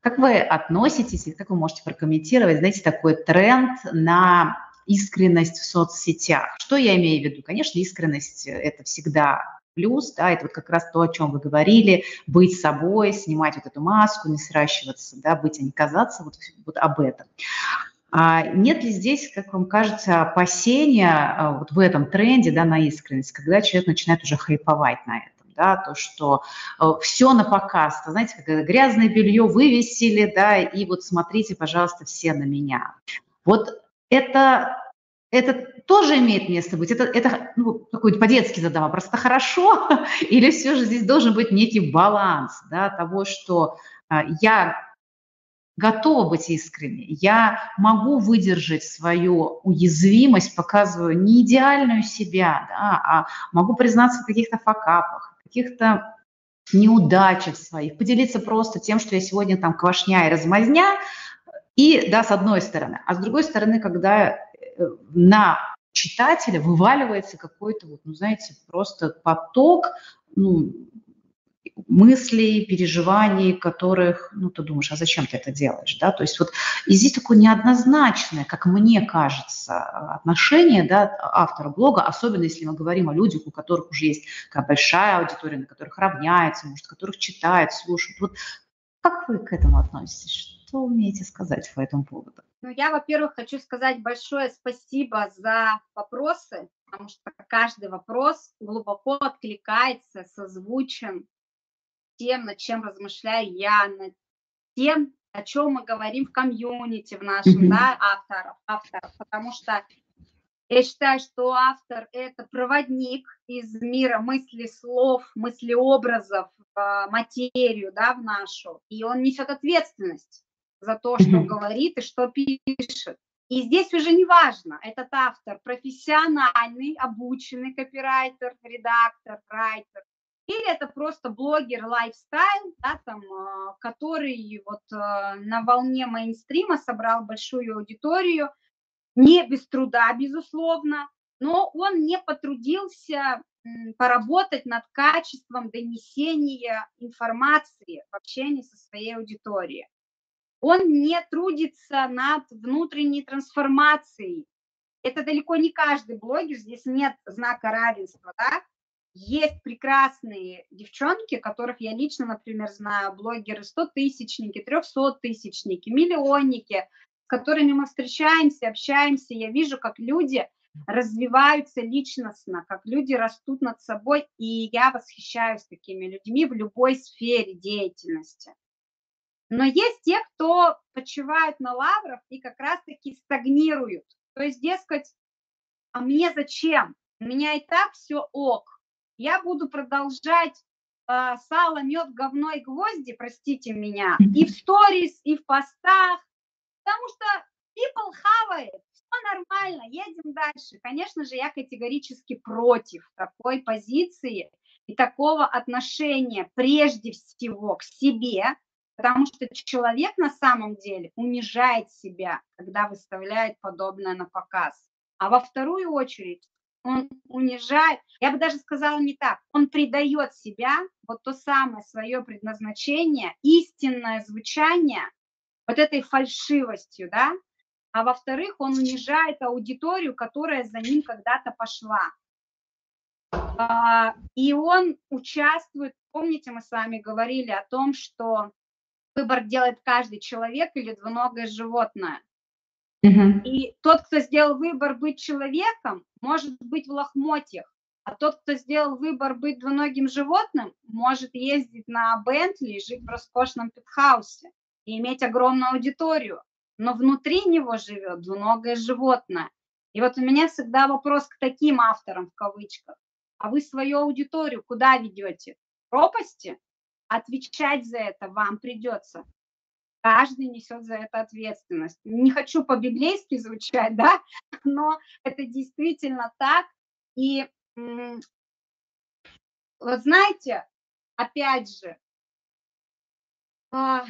Как вы относитесь, как вы можете прокомментировать, знаете, такой тренд на искренность в соцсетях? Что я имею в виду? Конечно, искренность – это всегда плюс, да, это вот как раз то, о чем вы говорили, быть собой, снимать вот эту маску, не сращиваться, да, быть, а не казаться, вот, вот об этом. А нет ли здесь, как вам кажется, опасения а, вот в этом тренде да, на искренность, когда человек начинает уже хайповать на это? да, то, что э, все на показ, то, знаете, как грязное белье вывесили, да, и вот смотрите, пожалуйста, все на меня. Вот это, это тоже имеет место быть, это, это ну, такой по-детски задам вопрос, это хорошо или все же здесь должен быть некий баланс, да, того, что а, я готова быть искренней, я могу выдержать свою уязвимость, показываю не идеальную себя, да, а могу признаться в каких-то факапах, каких-то неудачах своих, поделиться просто тем, что я сегодня там квашня и размазня, и, да, с одной стороны. А с другой стороны, когда э, на читателя вываливается какой-то, вот, ну, знаете, просто поток, ну, мыслей, переживаний, которых, ну, ты думаешь, а зачем ты это делаешь, да, то есть вот и здесь такое неоднозначное, как мне кажется, отношение, да, автора блога, особенно если мы говорим о людях, у которых уже есть такая большая аудитория, на которых равняется, может, которых читают, слушают, вот как вы к этому относитесь, что умеете сказать по этому поводу? Ну, я, во-первых, хочу сказать большое спасибо за вопросы, потому что каждый вопрос глубоко откликается, созвучен тем, над чем размышляю я, над тем, о чем мы говорим в комьюнити в нашем, mm-hmm. да, авторов, авторов, потому что я считаю, что автор – это проводник из мира мысли, слов, мыслеобразов в материю, да, в нашу, и он несет ответственность за то, что говорит и что пишет. И здесь уже не важно, этот автор профессиональный, обученный копирайтер, редактор, райтер, или это просто блогер лайфстайл, да, там, а, который вот а, на волне мейнстрима собрал большую аудиторию, не без труда, безусловно, но он не потрудился поработать над качеством донесения информации в общении со своей аудиторией. Он не трудится над внутренней трансформацией. Это далеко не каждый блогер, здесь нет знака равенства, да, есть прекрасные девчонки, которых я лично, например, знаю, блогеры 100-тысячники, 300-тысячники, миллионники, которыми мы встречаемся, общаемся, я вижу, как люди развиваются личностно, как люди растут над собой, и я восхищаюсь такими людьми в любой сфере деятельности. Но есть те, кто почивают на лаврах и как раз-таки стагнируют. То есть, дескать, а мне зачем? У меня и так все ок. Я буду продолжать э, сало, мед, говно и гвозди, простите меня, и в сторис, и в постах, потому что people хавает, все нормально, едем дальше. Конечно же, я категорически против такой позиции и такого отношения прежде всего к себе, Потому что человек на самом деле унижает себя, когда выставляет подобное на показ. А во вторую очередь он унижает, я бы даже сказала не так, он предает себя, вот то самое свое предназначение, истинное звучание, вот этой фальшивостью, да, а во-вторых, он унижает аудиторию, которая за ним когда-то пошла. А, и он участвует, помните, мы с вами говорили о том, что выбор делает каждый человек или двуногое животное. Угу. И тот, кто сделал выбор быть человеком, может быть в лохмотьях, а тот, кто сделал выбор быть двуногим животным, может ездить на Бентли и жить в роскошном пентхаусе и иметь огромную аудиторию, но внутри него живет двуногое животное. И вот у меня всегда вопрос к таким авторам в кавычках. А вы свою аудиторию куда ведете? Пропасти? Отвечать за это вам придется. Каждый несет за это ответственность. Не хочу по-библейски звучать, да, но это действительно так. И вот знаете, опять же, а,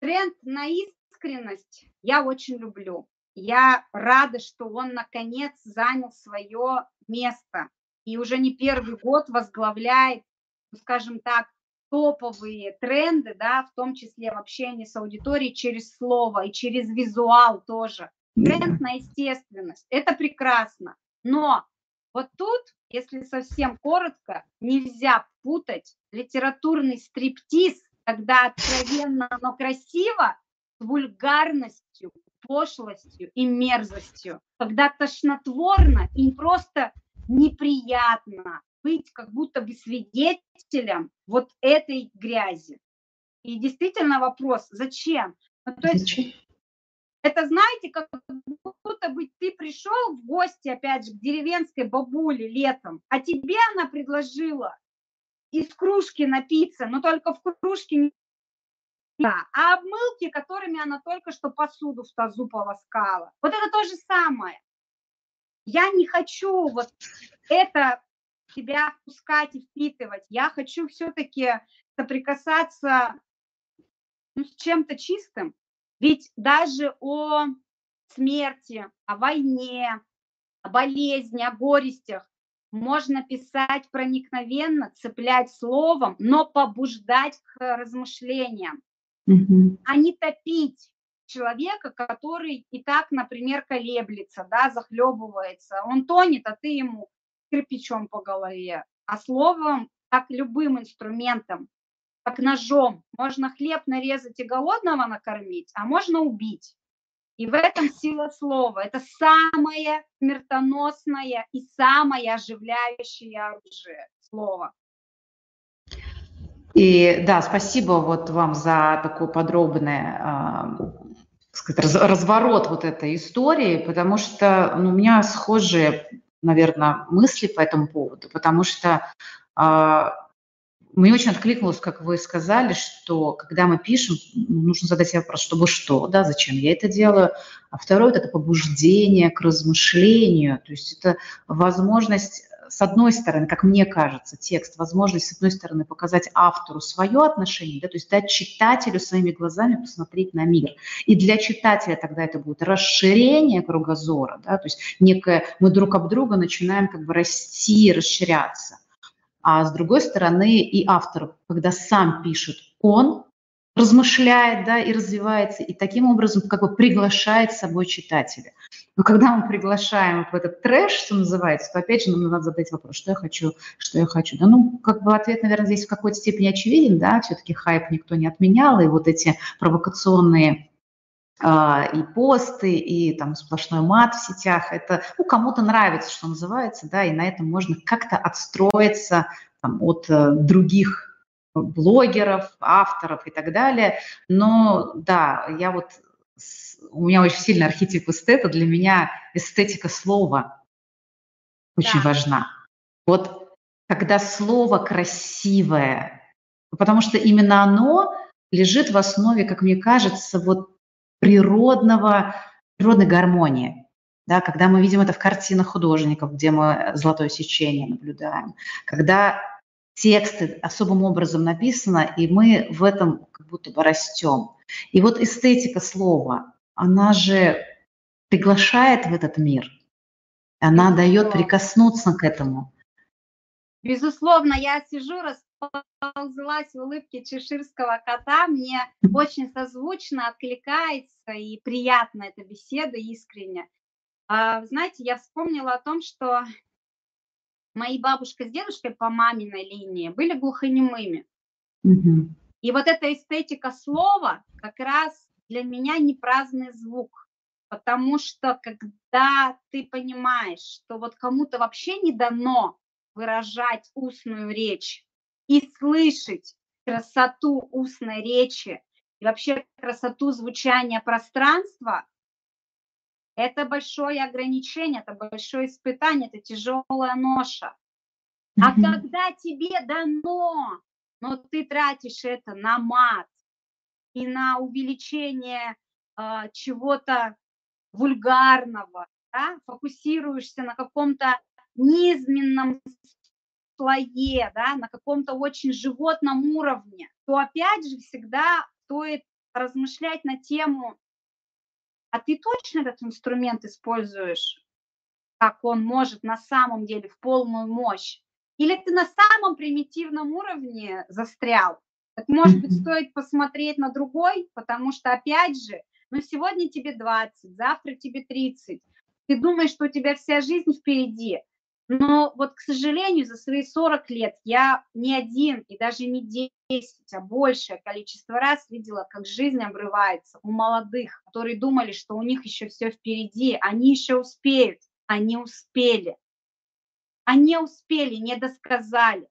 тренд на искренность я очень люблю. Я рада, что он наконец занял свое место и уже не первый год возглавляет, ну, скажем так, топовые тренды, да, в том числе в общении с аудиторией через слово и через визуал тоже. Тренд на естественность. Это прекрасно. Но вот тут, если совсем коротко, нельзя путать литературный стриптиз, когда откровенно, но красиво, с вульгарностью, пошлостью и мерзостью, когда тошнотворно и просто неприятно, быть как будто бы свидетелем вот этой грязи. И действительно вопрос, зачем? Ну, то есть зачем? это, знаете, как будто бы ты пришел в гости, опять же, к деревенской бабуле летом, а тебе она предложила из кружки напиться, но только в кружке не да, а обмылки, которыми она только что посуду в тазу полоскала. Вот это то же самое. Я не хочу вот это себя пускать и впитывать. Я хочу все-таки соприкасаться ну, с чем-то чистым. Ведь даже о смерти, о войне, о болезни, о горестях можно писать проникновенно, цеплять словом, но побуждать к размышлениям, угу. а не топить человека, который и так, например, колеблется, да, захлебывается. Он тонет, а ты ему кирпичом по голове, а словом, как любым инструментом, как ножом. Можно хлеб нарезать и голодного накормить, а можно убить. И в этом сила слова. Это самое смертоносное и самое оживляющее оружие слова. И да, спасибо вот вам за такой подробный э, сказать, разворот вот этой истории, потому что ну, у меня схожие наверное, мысли по этому поводу, потому что э, мне очень откликнулось, как вы сказали, что когда мы пишем, нужно задать себе вопрос, чтобы что, да, зачем я это делаю. А второе – это побуждение к размышлению, то есть это возможность с одной стороны, как мне кажется, текст, возможность, с одной стороны, показать автору свое отношение, да, то есть дать читателю своими глазами посмотреть на мир. И для читателя тогда это будет расширение кругозора, да, то есть некое, мы друг об друга начинаем как бы расти, расширяться. А с другой стороны, и автор, когда сам пишет, он размышляет, да, и развивается, и таким образом как бы приглашает с собой читателя. Но когда мы приглашаем в этот трэш, что называется, то опять же нам надо задать вопрос, что я хочу, что я хочу. Да, ну, как бы ответ, наверное, здесь в какой-то степени очевиден, да, все-таки хайп никто не отменял, и вот эти провокационные а, и посты, и там сплошной мат в сетях. Это, ну, кому-то нравится, что называется, да, и на этом можно как-то отстроиться там, от э, других блогеров, авторов и так далее. Но да, я вот, у меня очень сильный архетип эстета, для меня эстетика слова очень да. важна. Вот когда слово красивое, потому что именно оно лежит в основе, как мне кажется, вот природного, природной гармонии. Да, когда мы видим это в картинах художников, где мы золотое сечение наблюдаем, когда тексты особым образом написаны, и мы в этом как будто бы растем. И вот эстетика слова, она же приглашает в этот мир, она дает прикоснуться к этому. Безусловно, я сижу, расползлась в улыбке чеширского кота. Мне очень созвучно откликается и приятна эта беседа искренне. А, знаете, я вспомнила о том, что мои бабушка с дедушкой по маминой линии были глухонемыми. Угу. И вот эта эстетика слова как раз для меня не праздный звук, потому что когда ты понимаешь, что вот кому-то вообще не дано выражать устную речь и слышать красоту устной речи и вообще красоту звучания пространства, это большое ограничение, это большое испытание, это тяжелая ноша. А mm-hmm. когда тебе дано, но ты тратишь это на мат и на увеличение э, чего-то вульгарного, да, фокусируешься на каком-то низменном слое, да, на каком-то очень животном уровне, то опять же всегда стоит размышлять на тему, а ты точно этот инструмент используешь, как он может на самом деле в полную мощь? Или ты на самом примитивном уровне застрял? Так может быть стоит посмотреть на другой, потому что опять же, ну сегодня тебе 20, завтра тебе 30. Ты думаешь, что у тебя вся жизнь впереди, но вот, к сожалению, за свои 40 лет я не один и даже не 10, а большее количество раз видела, как жизнь обрывается у молодых, которые думали, что у них еще все впереди, они еще успеют, они успели. Они успели, не досказали,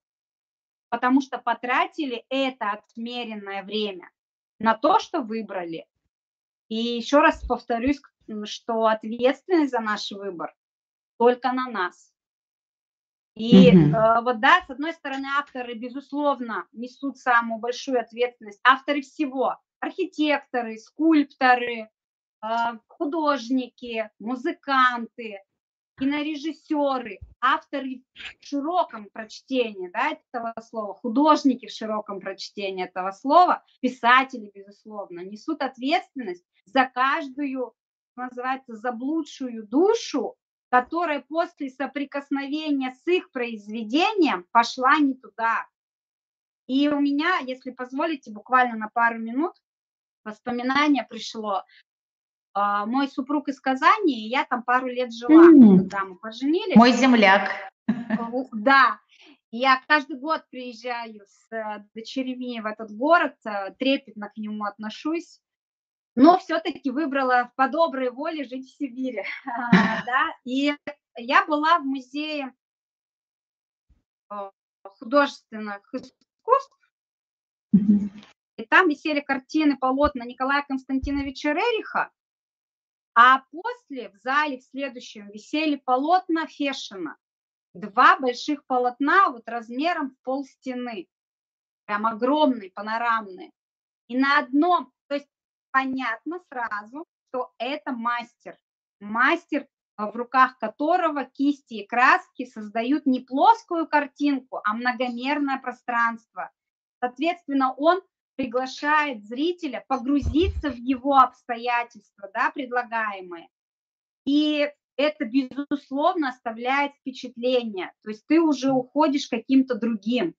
потому что потратили это отмеренное время на то, что выбрали. И еще раз повторюсь, что ответственность за наш выбор только на нас. И угу. э, вот да, с одной стороны, авторы, безусловно, несут самую большую ответственность. Авторы всего. Архитекторы, скульпторы, э, художники, музыканты, кинорежиссеры, авторы в широком прочтении да, этого слова, художники в широком прочтении этого слова, писатели, безусловно, несут ответственность за каждую, называется, заблудшую душу, которая после соприкосновения с их произведением пошла не туда. И у меня, если позволите, буквально на пару минут воспоминание пришло. А, мой супруг из Казани, и я там пару лет жила, mm. когда мы поженились. Мой земляк. Да, я каждый год приезжаю с э, дочерьми в этот город, э, трепетно к нему отношусь но все-таки выбрала по доброй воле жить в Сибири. Да? И я была в музее э, художественных искусств, и там висели картины, полотна Николая Константиновича Рериха, а после в зале в следующем висели полотна Фешина. Два больших полотна вот размером в пол стены. Прям огромные, панорамные. И на одном понятно сразу, что это мастер. Мастер, в руках которого кисти и краски создают не плоскую картинку, а многомерное пространство. Соответственно, он приглашает зрителя погрузиться в его обстоятельства, да, предлагаемые. И это, безусловно, оставляет впечатление. То есть ты уже уходишь каким-то другим.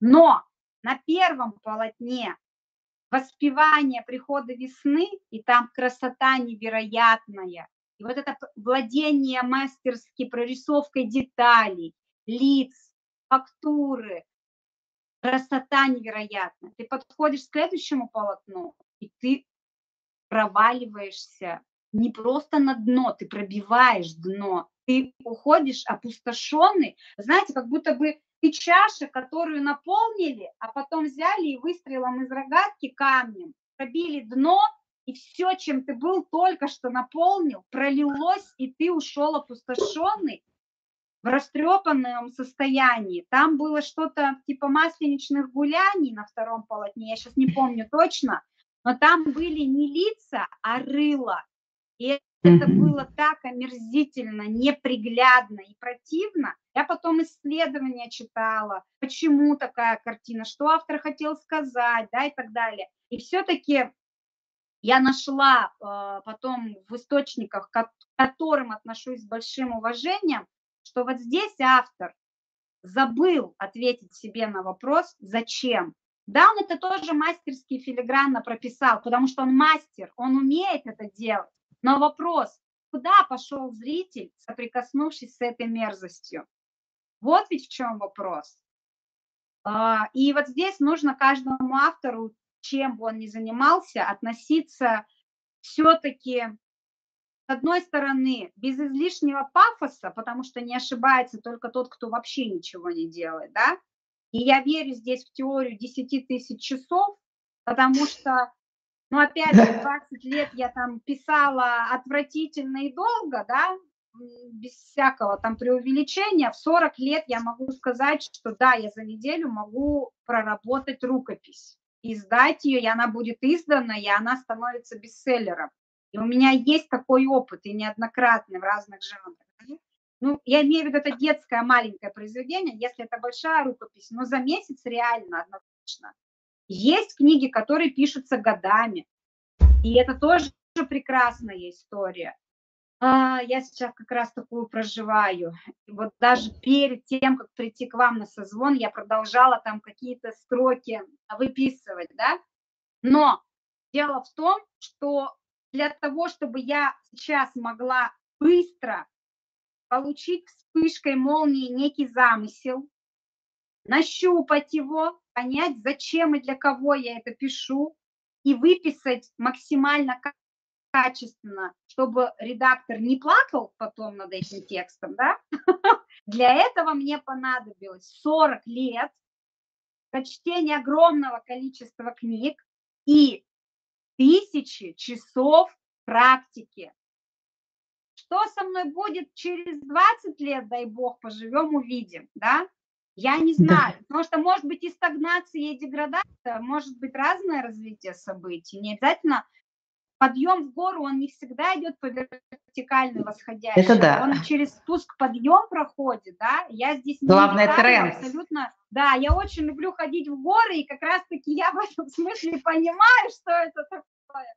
Но на первом полотне воспевание прихода весны, и там красота невероятная. И вот это владение мастерски прорисовкой деталей, лиц, фактуры, красота невероятная. Ты подходишь к следующему полотну, и ты проваливаешься не просто на дно, ты пробиваешь дно, ты уходишь опустошенный, знаете, как будто бы ты чаша, которую наполнили, а потом взяли и выстрелом из рогатки камнем пробили дно, и все, чем ты был только что наполнил, пролилось, и ты ушел опустошенный в растрепанном состоянии. Там было что-то типа масленичных гуляний на втором полотне, я сейчас не помню точно, но там были не лица, а рыла. И это было так омерзительно, неприглядно и противно. Я потом исследования читала, почему такая картина, что автор хотел сказать, да, и так далее. И все-таки я нашла э, потом в источниках, к которым отношусь с большим уважением, что вот здесь автор забыл ответить себе на вопрос, зачем. Да, он это тоже мастерски филигранно прописал, потому что он мастер, он умеет это делать. Но вопрос, куда пошел зритель, соприкоснувшись с этой мерзостью? Вот ведь в чем вопрос. А, и вот здесь нужно каждому автору, чем бы он ни занимался, относиться все-таки одной стороны, без излишнего пафоса, потому что не ошибается только тот, кто вообще ничего не делает, да, и я верю здесь в теорию 10 тысяч часов, потому что ну, опять же, 20 лет я там писала отвратительно и долго, да, без всякого там преувеличения. В 40 лет я могу сказать, что да, я за неделю могу проработать рукопись, издать ее, и она будет издана, и она становится бестселлером. И у меня есть такой опыт, и неоднократный в разных жанрах. Ну, я имею в виду, это детское маленькое произведение, если это большая рукопись, но за месяц реально однозначно. Есть книги, которые пишутся годами, и это тоже прекрасная история. А, я сейчас как раз такую проживаю. Вот даже перед тем, как прийти к вам на созвон, я продолжала там какие-то строки выписывать, да. Но дело в том, что для того, чтобы я сейчас могла быстро получить вспышкой молнии некий замысел, нащупать его, понять, зачем и для кого я это пишу, и выписать максимально качественно, чтобы редактор не плакал потом над этим текстом, да? Для этого мне понадобилось 40 лет прочтения огромного количества книг и тысячи часов практики. Что со мной будет через 20 лет, дай бог, поживем, увидим, да? Я не знаю, да. потому что может быть и стагнация, и деградация, может быть разное развитие событий. Не обязательно подъем в гору, он не всегда идет по вертикальной восходящей. Это да. Он через спуск подъем проходит, да. Я здесь не Главное тренд. Абсолютно. Да, я очень люблю ходить в горы, и как раз-таки я в этом смысле понимаю, что это такое.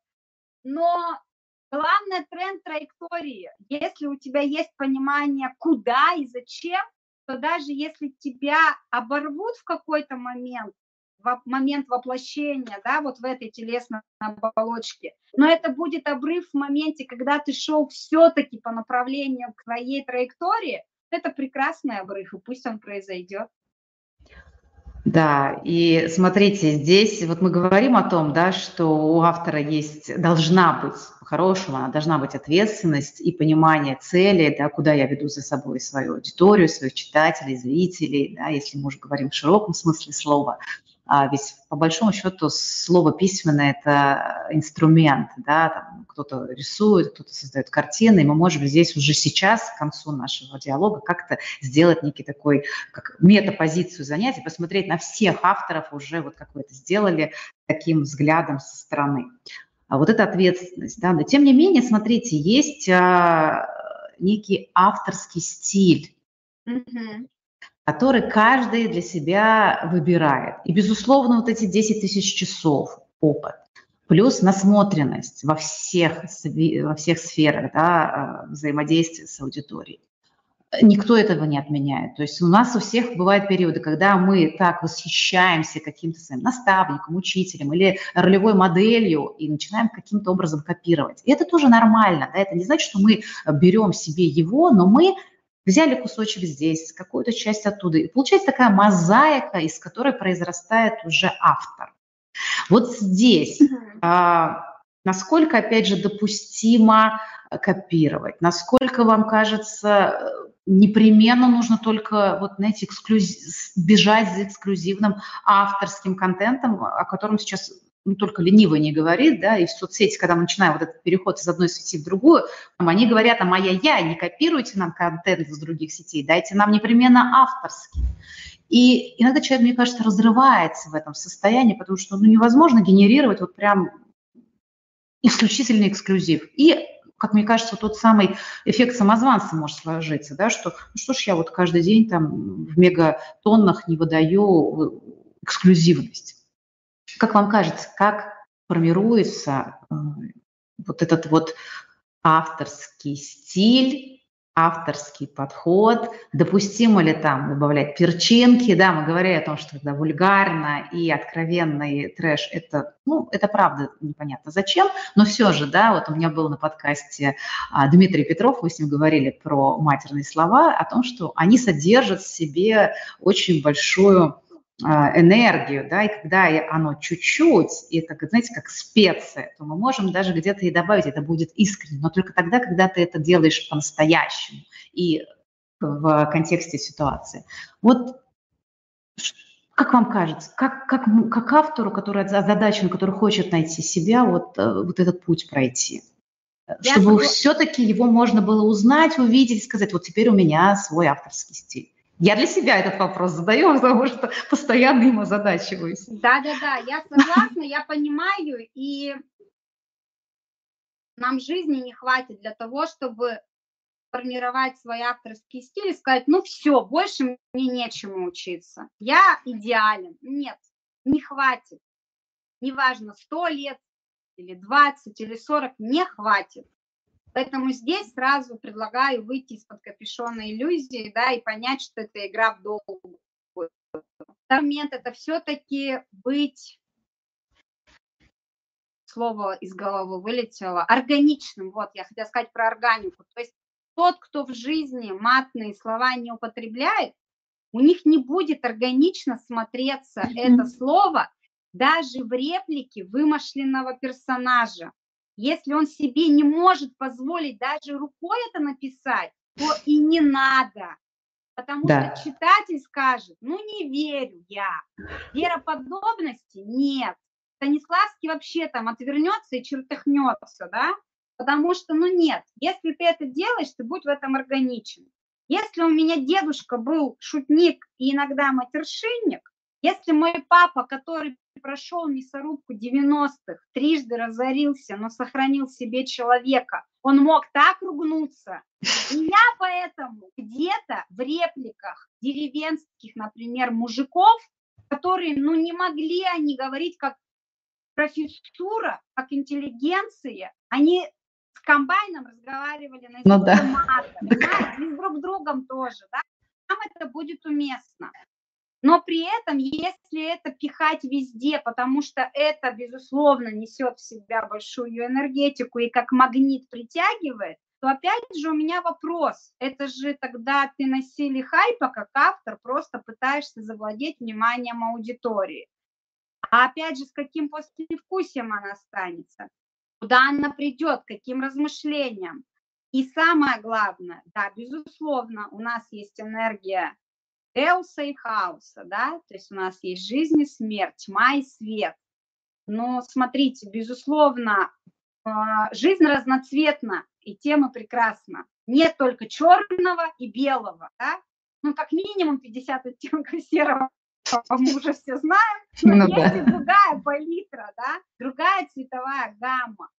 Но главное тренд траектории. Если у тебя есть понимание, куда и зачем, что даже если тебя оборвут в какой-то момент, в момент воплощения, да, вот в этой телесной оболочке, но это будет обрыв в моменте, когда ты шел все-таки по направлению к твоей траектории, это прекрасный обрыв, и пусть он произойдет. Да, и смотрите, здесь вот мы говорим о том, да, что у автора есть, должна быть, по-хорошему, она должна быть ответственность и понимание цели, да, куда я веду за собой свою аудиторию, своих читателей, зрителей, да, если мы уже говорим в широком смысле слова, а ведь по большому счету слово письменное – это инструмент, да, кто-то рисует, кто-то создает картины, и мы можем здесь уже сейчас, к концу нашего диалога, как-то сделать некий такой, как метапозицию занятий, посмотреть на всех авторов уже, вот как вы это сделали, таким взглядом со стороны. А вот эта ответственность, да, но тем не менее, смотрите, есть а, некий авторский стиль. Mm-hmm который каждый для себя выбирает. И, безусловно, вот эти 10 тысяч часов опыт, плюс насмотренность во всех, во всех сферах да, э, взаимодействия с аудиторией. Никто этого не отменяет. То есть у нас у всех бывают периоды, когда мы так восхищаемся каким-то своим наставником, учителем или ролевой моделью и начинаем каким-то образом копировать. И это тоже нормально. Да? Это не значит, что мы берем себе его, но мы взяли кусочек здесь, какую-то часть оттуда. И получается такая мозаика, из которой произрастает уже автор. Вот здесь, а, Насколько, опять же, допустимо э, копировать? Насколько вам кажется, непременно нужно только, вот, знаете, эксклюз... бежать за эксклюзивным авторским контентом, о котором сейчас ну, только ленивый не говорит, да, и в соцсети, когда мы начинаем вот этот переход из одной сети в другую, там, они говорят, а моя я, не копируйте нам контент из других сетей, дайте нам непременно авторский. И иногда человек, мне кажется, разрывается в этом состоянии, потому что ну, невозможно генерировать вот прям исключительный эксклюзив. И как мне кажется, тот самый эффект самозванца может сложиться, да, что ну что ж я вот каждый день там в мегатоннах не выдаю э, эксклюзивность. Как вам кажется, как формируется э, вот этот вот авторский стиль авторский подход, допустимо ли там добавлять перчинки, да, мы говорили о том, что это вульгарно и откровенный трэш, это, ну, это правда непонятно зачем, но все же, да, вот у меня был на подкасте а, Дмитрий Петров, мы с ним говорили про матерные слова, о том, что они содержат в себе очень большую энергию, да, и когда оно чуть-чуть, и это, знаете, как специя, то мы можем даже где-то и добавить, это будет искренне, но только тогда, когда ты это делаешь по-настоящему и в контексте ситуации. Вот как вам кажется, как, как, как автору, который озадачен, который хочет найти себя, вот, э, вот этот путь пройти? Я чтобы все-таки его можно было узнать, увидеть, сказать, вот теперь у меня свой авторский стиль. Я для себя этот вопрос задаю, потому что постоянно им озадачиваюсь. Да-да-да, я согласна, я понимаю, и нам жизни не хватит для того, чтобы формировать свой авторский стиль и сказать, ну все, больше мне нечему учиться. Я идеален. Нет, не хватит. Неважно, 100 лет или 20 или 40, не хватит. Поэтому здесь сразу предлагаю выйти из-под капюшона иллюзии, да, и понять, что это игра в долгую. Второй момент – это все-таки быть, слово из головы вылетело, органичным. Вот, я хотела сказать про органику. То есть тот, кто в жизни матные слова не употребляет, у них не будет органично смотреться это слово даже в реплике вымышленного персонажа. Если он себе не может позволить даже рукой это написать, то и не надо. Потому да. что читатель скажет, ну не верю я. Вероподобности нет. Станиславский вообще там отвернется и чертыхнется, да? Потому что, ну нет, если ты это делаешь, ты будь в этом органичен. Если у меня дедушка был шутник и иногда матершинник, если мой папа, который прошел мясорубку 90-х, трижды разорился, но сохранил себе человека, он мог так ругнуться. И я поэтому где-то в репликах деревенских, например, мужиков, которые, ну, не могли они говорить как профессура, как интеллигенция, они с комбайном разговаривали на ну, да. мата, да, и с друг другом тоже, да, там это будет уместно. Но при этом, если это пихать везде, потому что это, безусловно, несет в себя большую энергетику и как магнит притягивает, то опять же у меня вопрос. Это же тогда ты на силе хайпа, как автор, просто пытаешься завладеть вниманием аудитории. А опять же, с каким послевкусием она останется? Куда она придет, каким размышлениям? И самое главное, да, безусловно, у нас есть энергия Эуса и хаоса, да, то есть у нас есть жизнь и смерть, тьма и свет. Но смотрите, безусловно, а, жизнь разноцветна, и тема прекрасна. Нет только черного и белого, да? Ну, как минимум 50 оттенков серого мы уже все знаем, но ну, есть да. и другая палитра, да, другая цветовая гамма.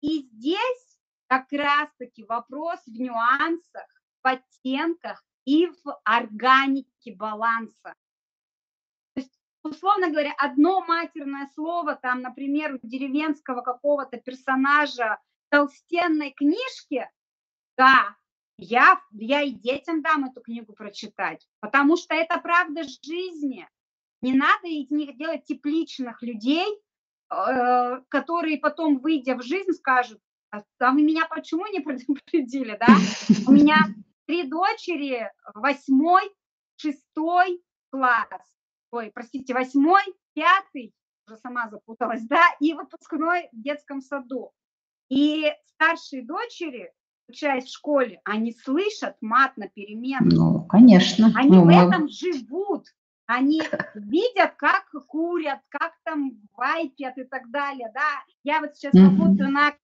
И здесь как раз-таки вопрос в нюансах, в оттенках и в органике баланса. То есть, условно говоря, одно матерное слово, там, например, у деревенского какого-то персонажа толстенной книжки, да, я, я и детям дам эту книгу прочитать, потому что это правда жизни. Не надо из них делать тепличных людей, э, которые потом, выйдя в жизнь, скажут, а, а вы меня почему не предупредили, да? У меня три дочери, восьмой, шестой класс, ой, простите, восьмой, пятый уже сама запуталась, да, и выпускной в детском саду. И старшие дочери, учась в школе, они слышат мат на переменах. Ну, конечно. Они ну, в мы- этом живут. Они видят, как курят, как там вайпят и так далее, да. Я вот сейчас работаю на,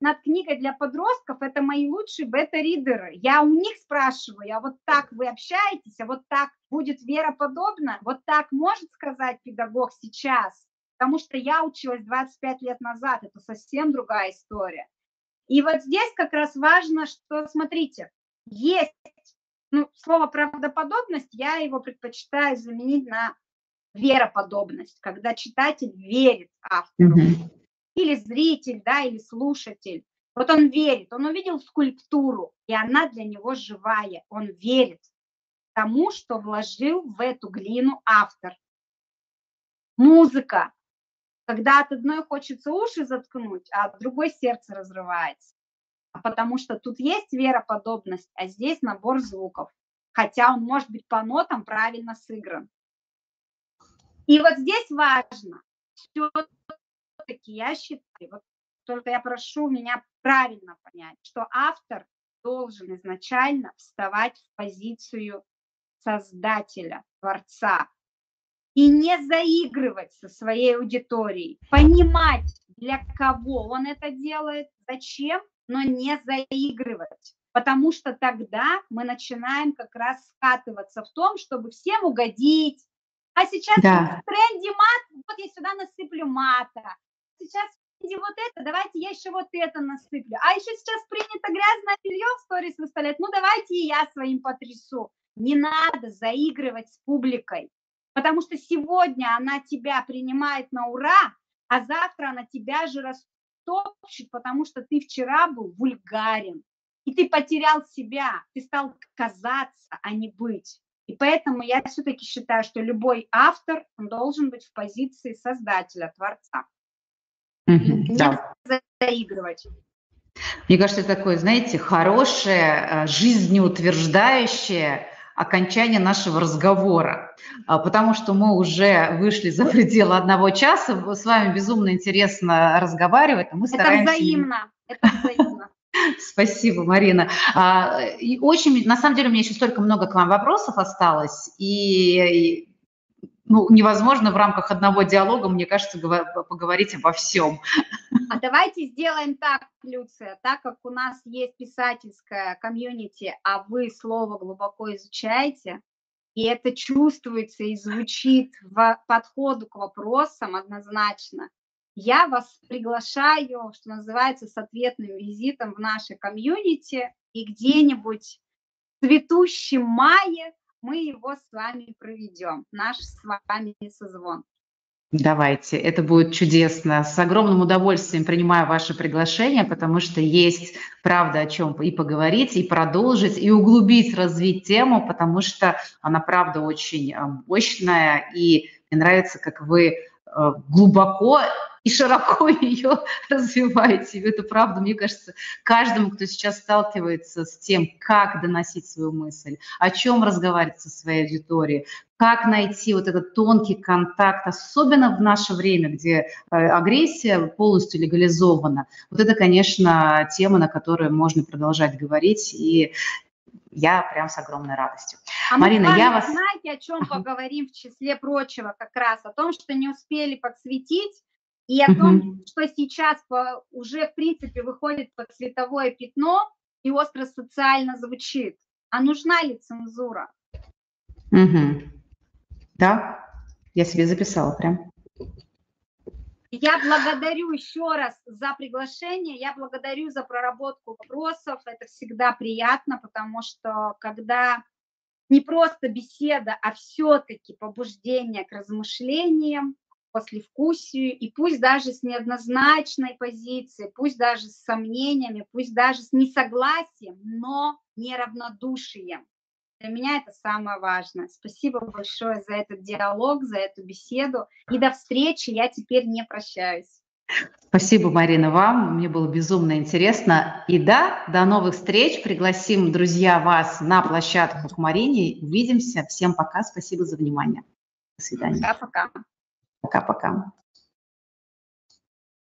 над книгой для подростков, это мои лучшие бета-ридеры. Я у них спрашиваю, а вот так вы общаетесь, а вот так будет вероподобно, вот так может сказать педагог сейчас? Потому что я училась 25 лет назад, это совсем другая история. И вот здесь как раз важно, что, смотрите, есть ну, слово правдоподобность, я его предпочитаю заменить на вероподобность, когда читатель верит автору. Или зритель, да, или слушатель. Вот он верит, он увидел скульптуру, и она для него живая, он верит тому, что вложил в эту глину автор. Музыка, когда от одной хочется уши заткнуть, а от другой сердце разрывается. Потому что тут есть вероподобность, а здесь набор звуков. Хотя он может быть по нотам правильно сыгран. И вот здесь важно, все-таки я считаю, вот только я прошу меня правильно понять, что автор должен изначально вставать в позицию создателя, творца, и не заигрывать со своей аудиторией, понимать, для кого он это делает, зачем, но не заигрывать. Потому что тогда мы начинаем как раз скатываться в том, чтобы всем угодить. А сейчас Да. в тренде мат, вот я сюда насыплю мата. Сейчас в тренде вот это, давайте я еще вот это насыплю. А еще сейчас принято грязное белье в сторис выставлять, ну давайте и я своим потрясу. Не надо заигрывать с публикой, потому что сегодня она тебя принимает на ура, а завтра она тебя же растопчет, потому что ты вчера был вульгарен, и ты потерял себя, ты стал казаться, а не быть. И поэтому я все-таки считаю, что любой автор должен быть в позиции создателя, творца, Не Да. заигрывать. Мне кажется, это такое, знаете, хорошее, э, жизнеутверждающее окончание нашего разговора, А, потому что мы уже вышли за пределы одного часа, с вами безумно интересно разговаривать, мы Это стараемся... взаимно, это взаимно. Спасибо, Марина. А, и очень, на самом деле, у меня еще столько много к вам вопросов осталось, и, ну, невозможно в рамках одного диалога, мне кажется, поговорить обо всем. А давайте сделаем так, Люция, так как у нас есть писательская комьюнити, а вы слово глубоко изучаете, и это чувствуется и звучит в подходу к вопросам однозначно, я вас приглашаю, что называется, с ответным визитом в наше комьюнити, и где-нибудь в цветущем мае мы его с вами проведем, наш с вами созвон. Давайте, это будет чудесно. С огромным удовольствием принимаю ваше приглашение, потому что есть, правда, о чем и поговорить, и продолжить, и углубить, развить тему, потому что она, правда, очень э, мощная, и мне нравится, как вы э, глубоко и широко ее развиваете. И это правда, мне кажется, каждому, кто сейчас сталкивается с тем, как доносить свою мысль, о чем разговаривать со своей аудиторией, как найти вот этот тонкий контакт, особенно в наше время, где э, агрессия полностью легализована. Вот это, конечно, тема, на которую можно продолжать говорить, и я прям с огромной радостью. А Марина, мы я вас- знаете, о чем поговорим в числе прочего как раз? О том, что не успели подсветить, и о том, Мгм. что сейчас по- уже, в принципе, выходит под цветовое пятно и остро социально звучит. А нужна ли цензура? Мгм. Да, я себе записала прям. Я благодарю еще раз за приглашение, я благодарю за проработку вопросов. Это всегда приятно, потому что когда не просто беседа, а все-таки побуждение к размышлениям, послевкусию, и пусть даже с неоднозначной позицией, пусть даже с сомнениями, пусть даже с несогласием, но неравнодушием. Для меня это самое важное. Спасибо большое за этот диалог, за эту беседу. И до встречи. Я теперь не прощаюсь. Спасибо, Марина, вам. Мне было безумно интересно. И да, до новых встреч. Пригласим, друзья, вас на площадку к Марине. Увидимся. Всем пока. Спасибо за внимание. До свидания. Пока-пока. Пока-пока.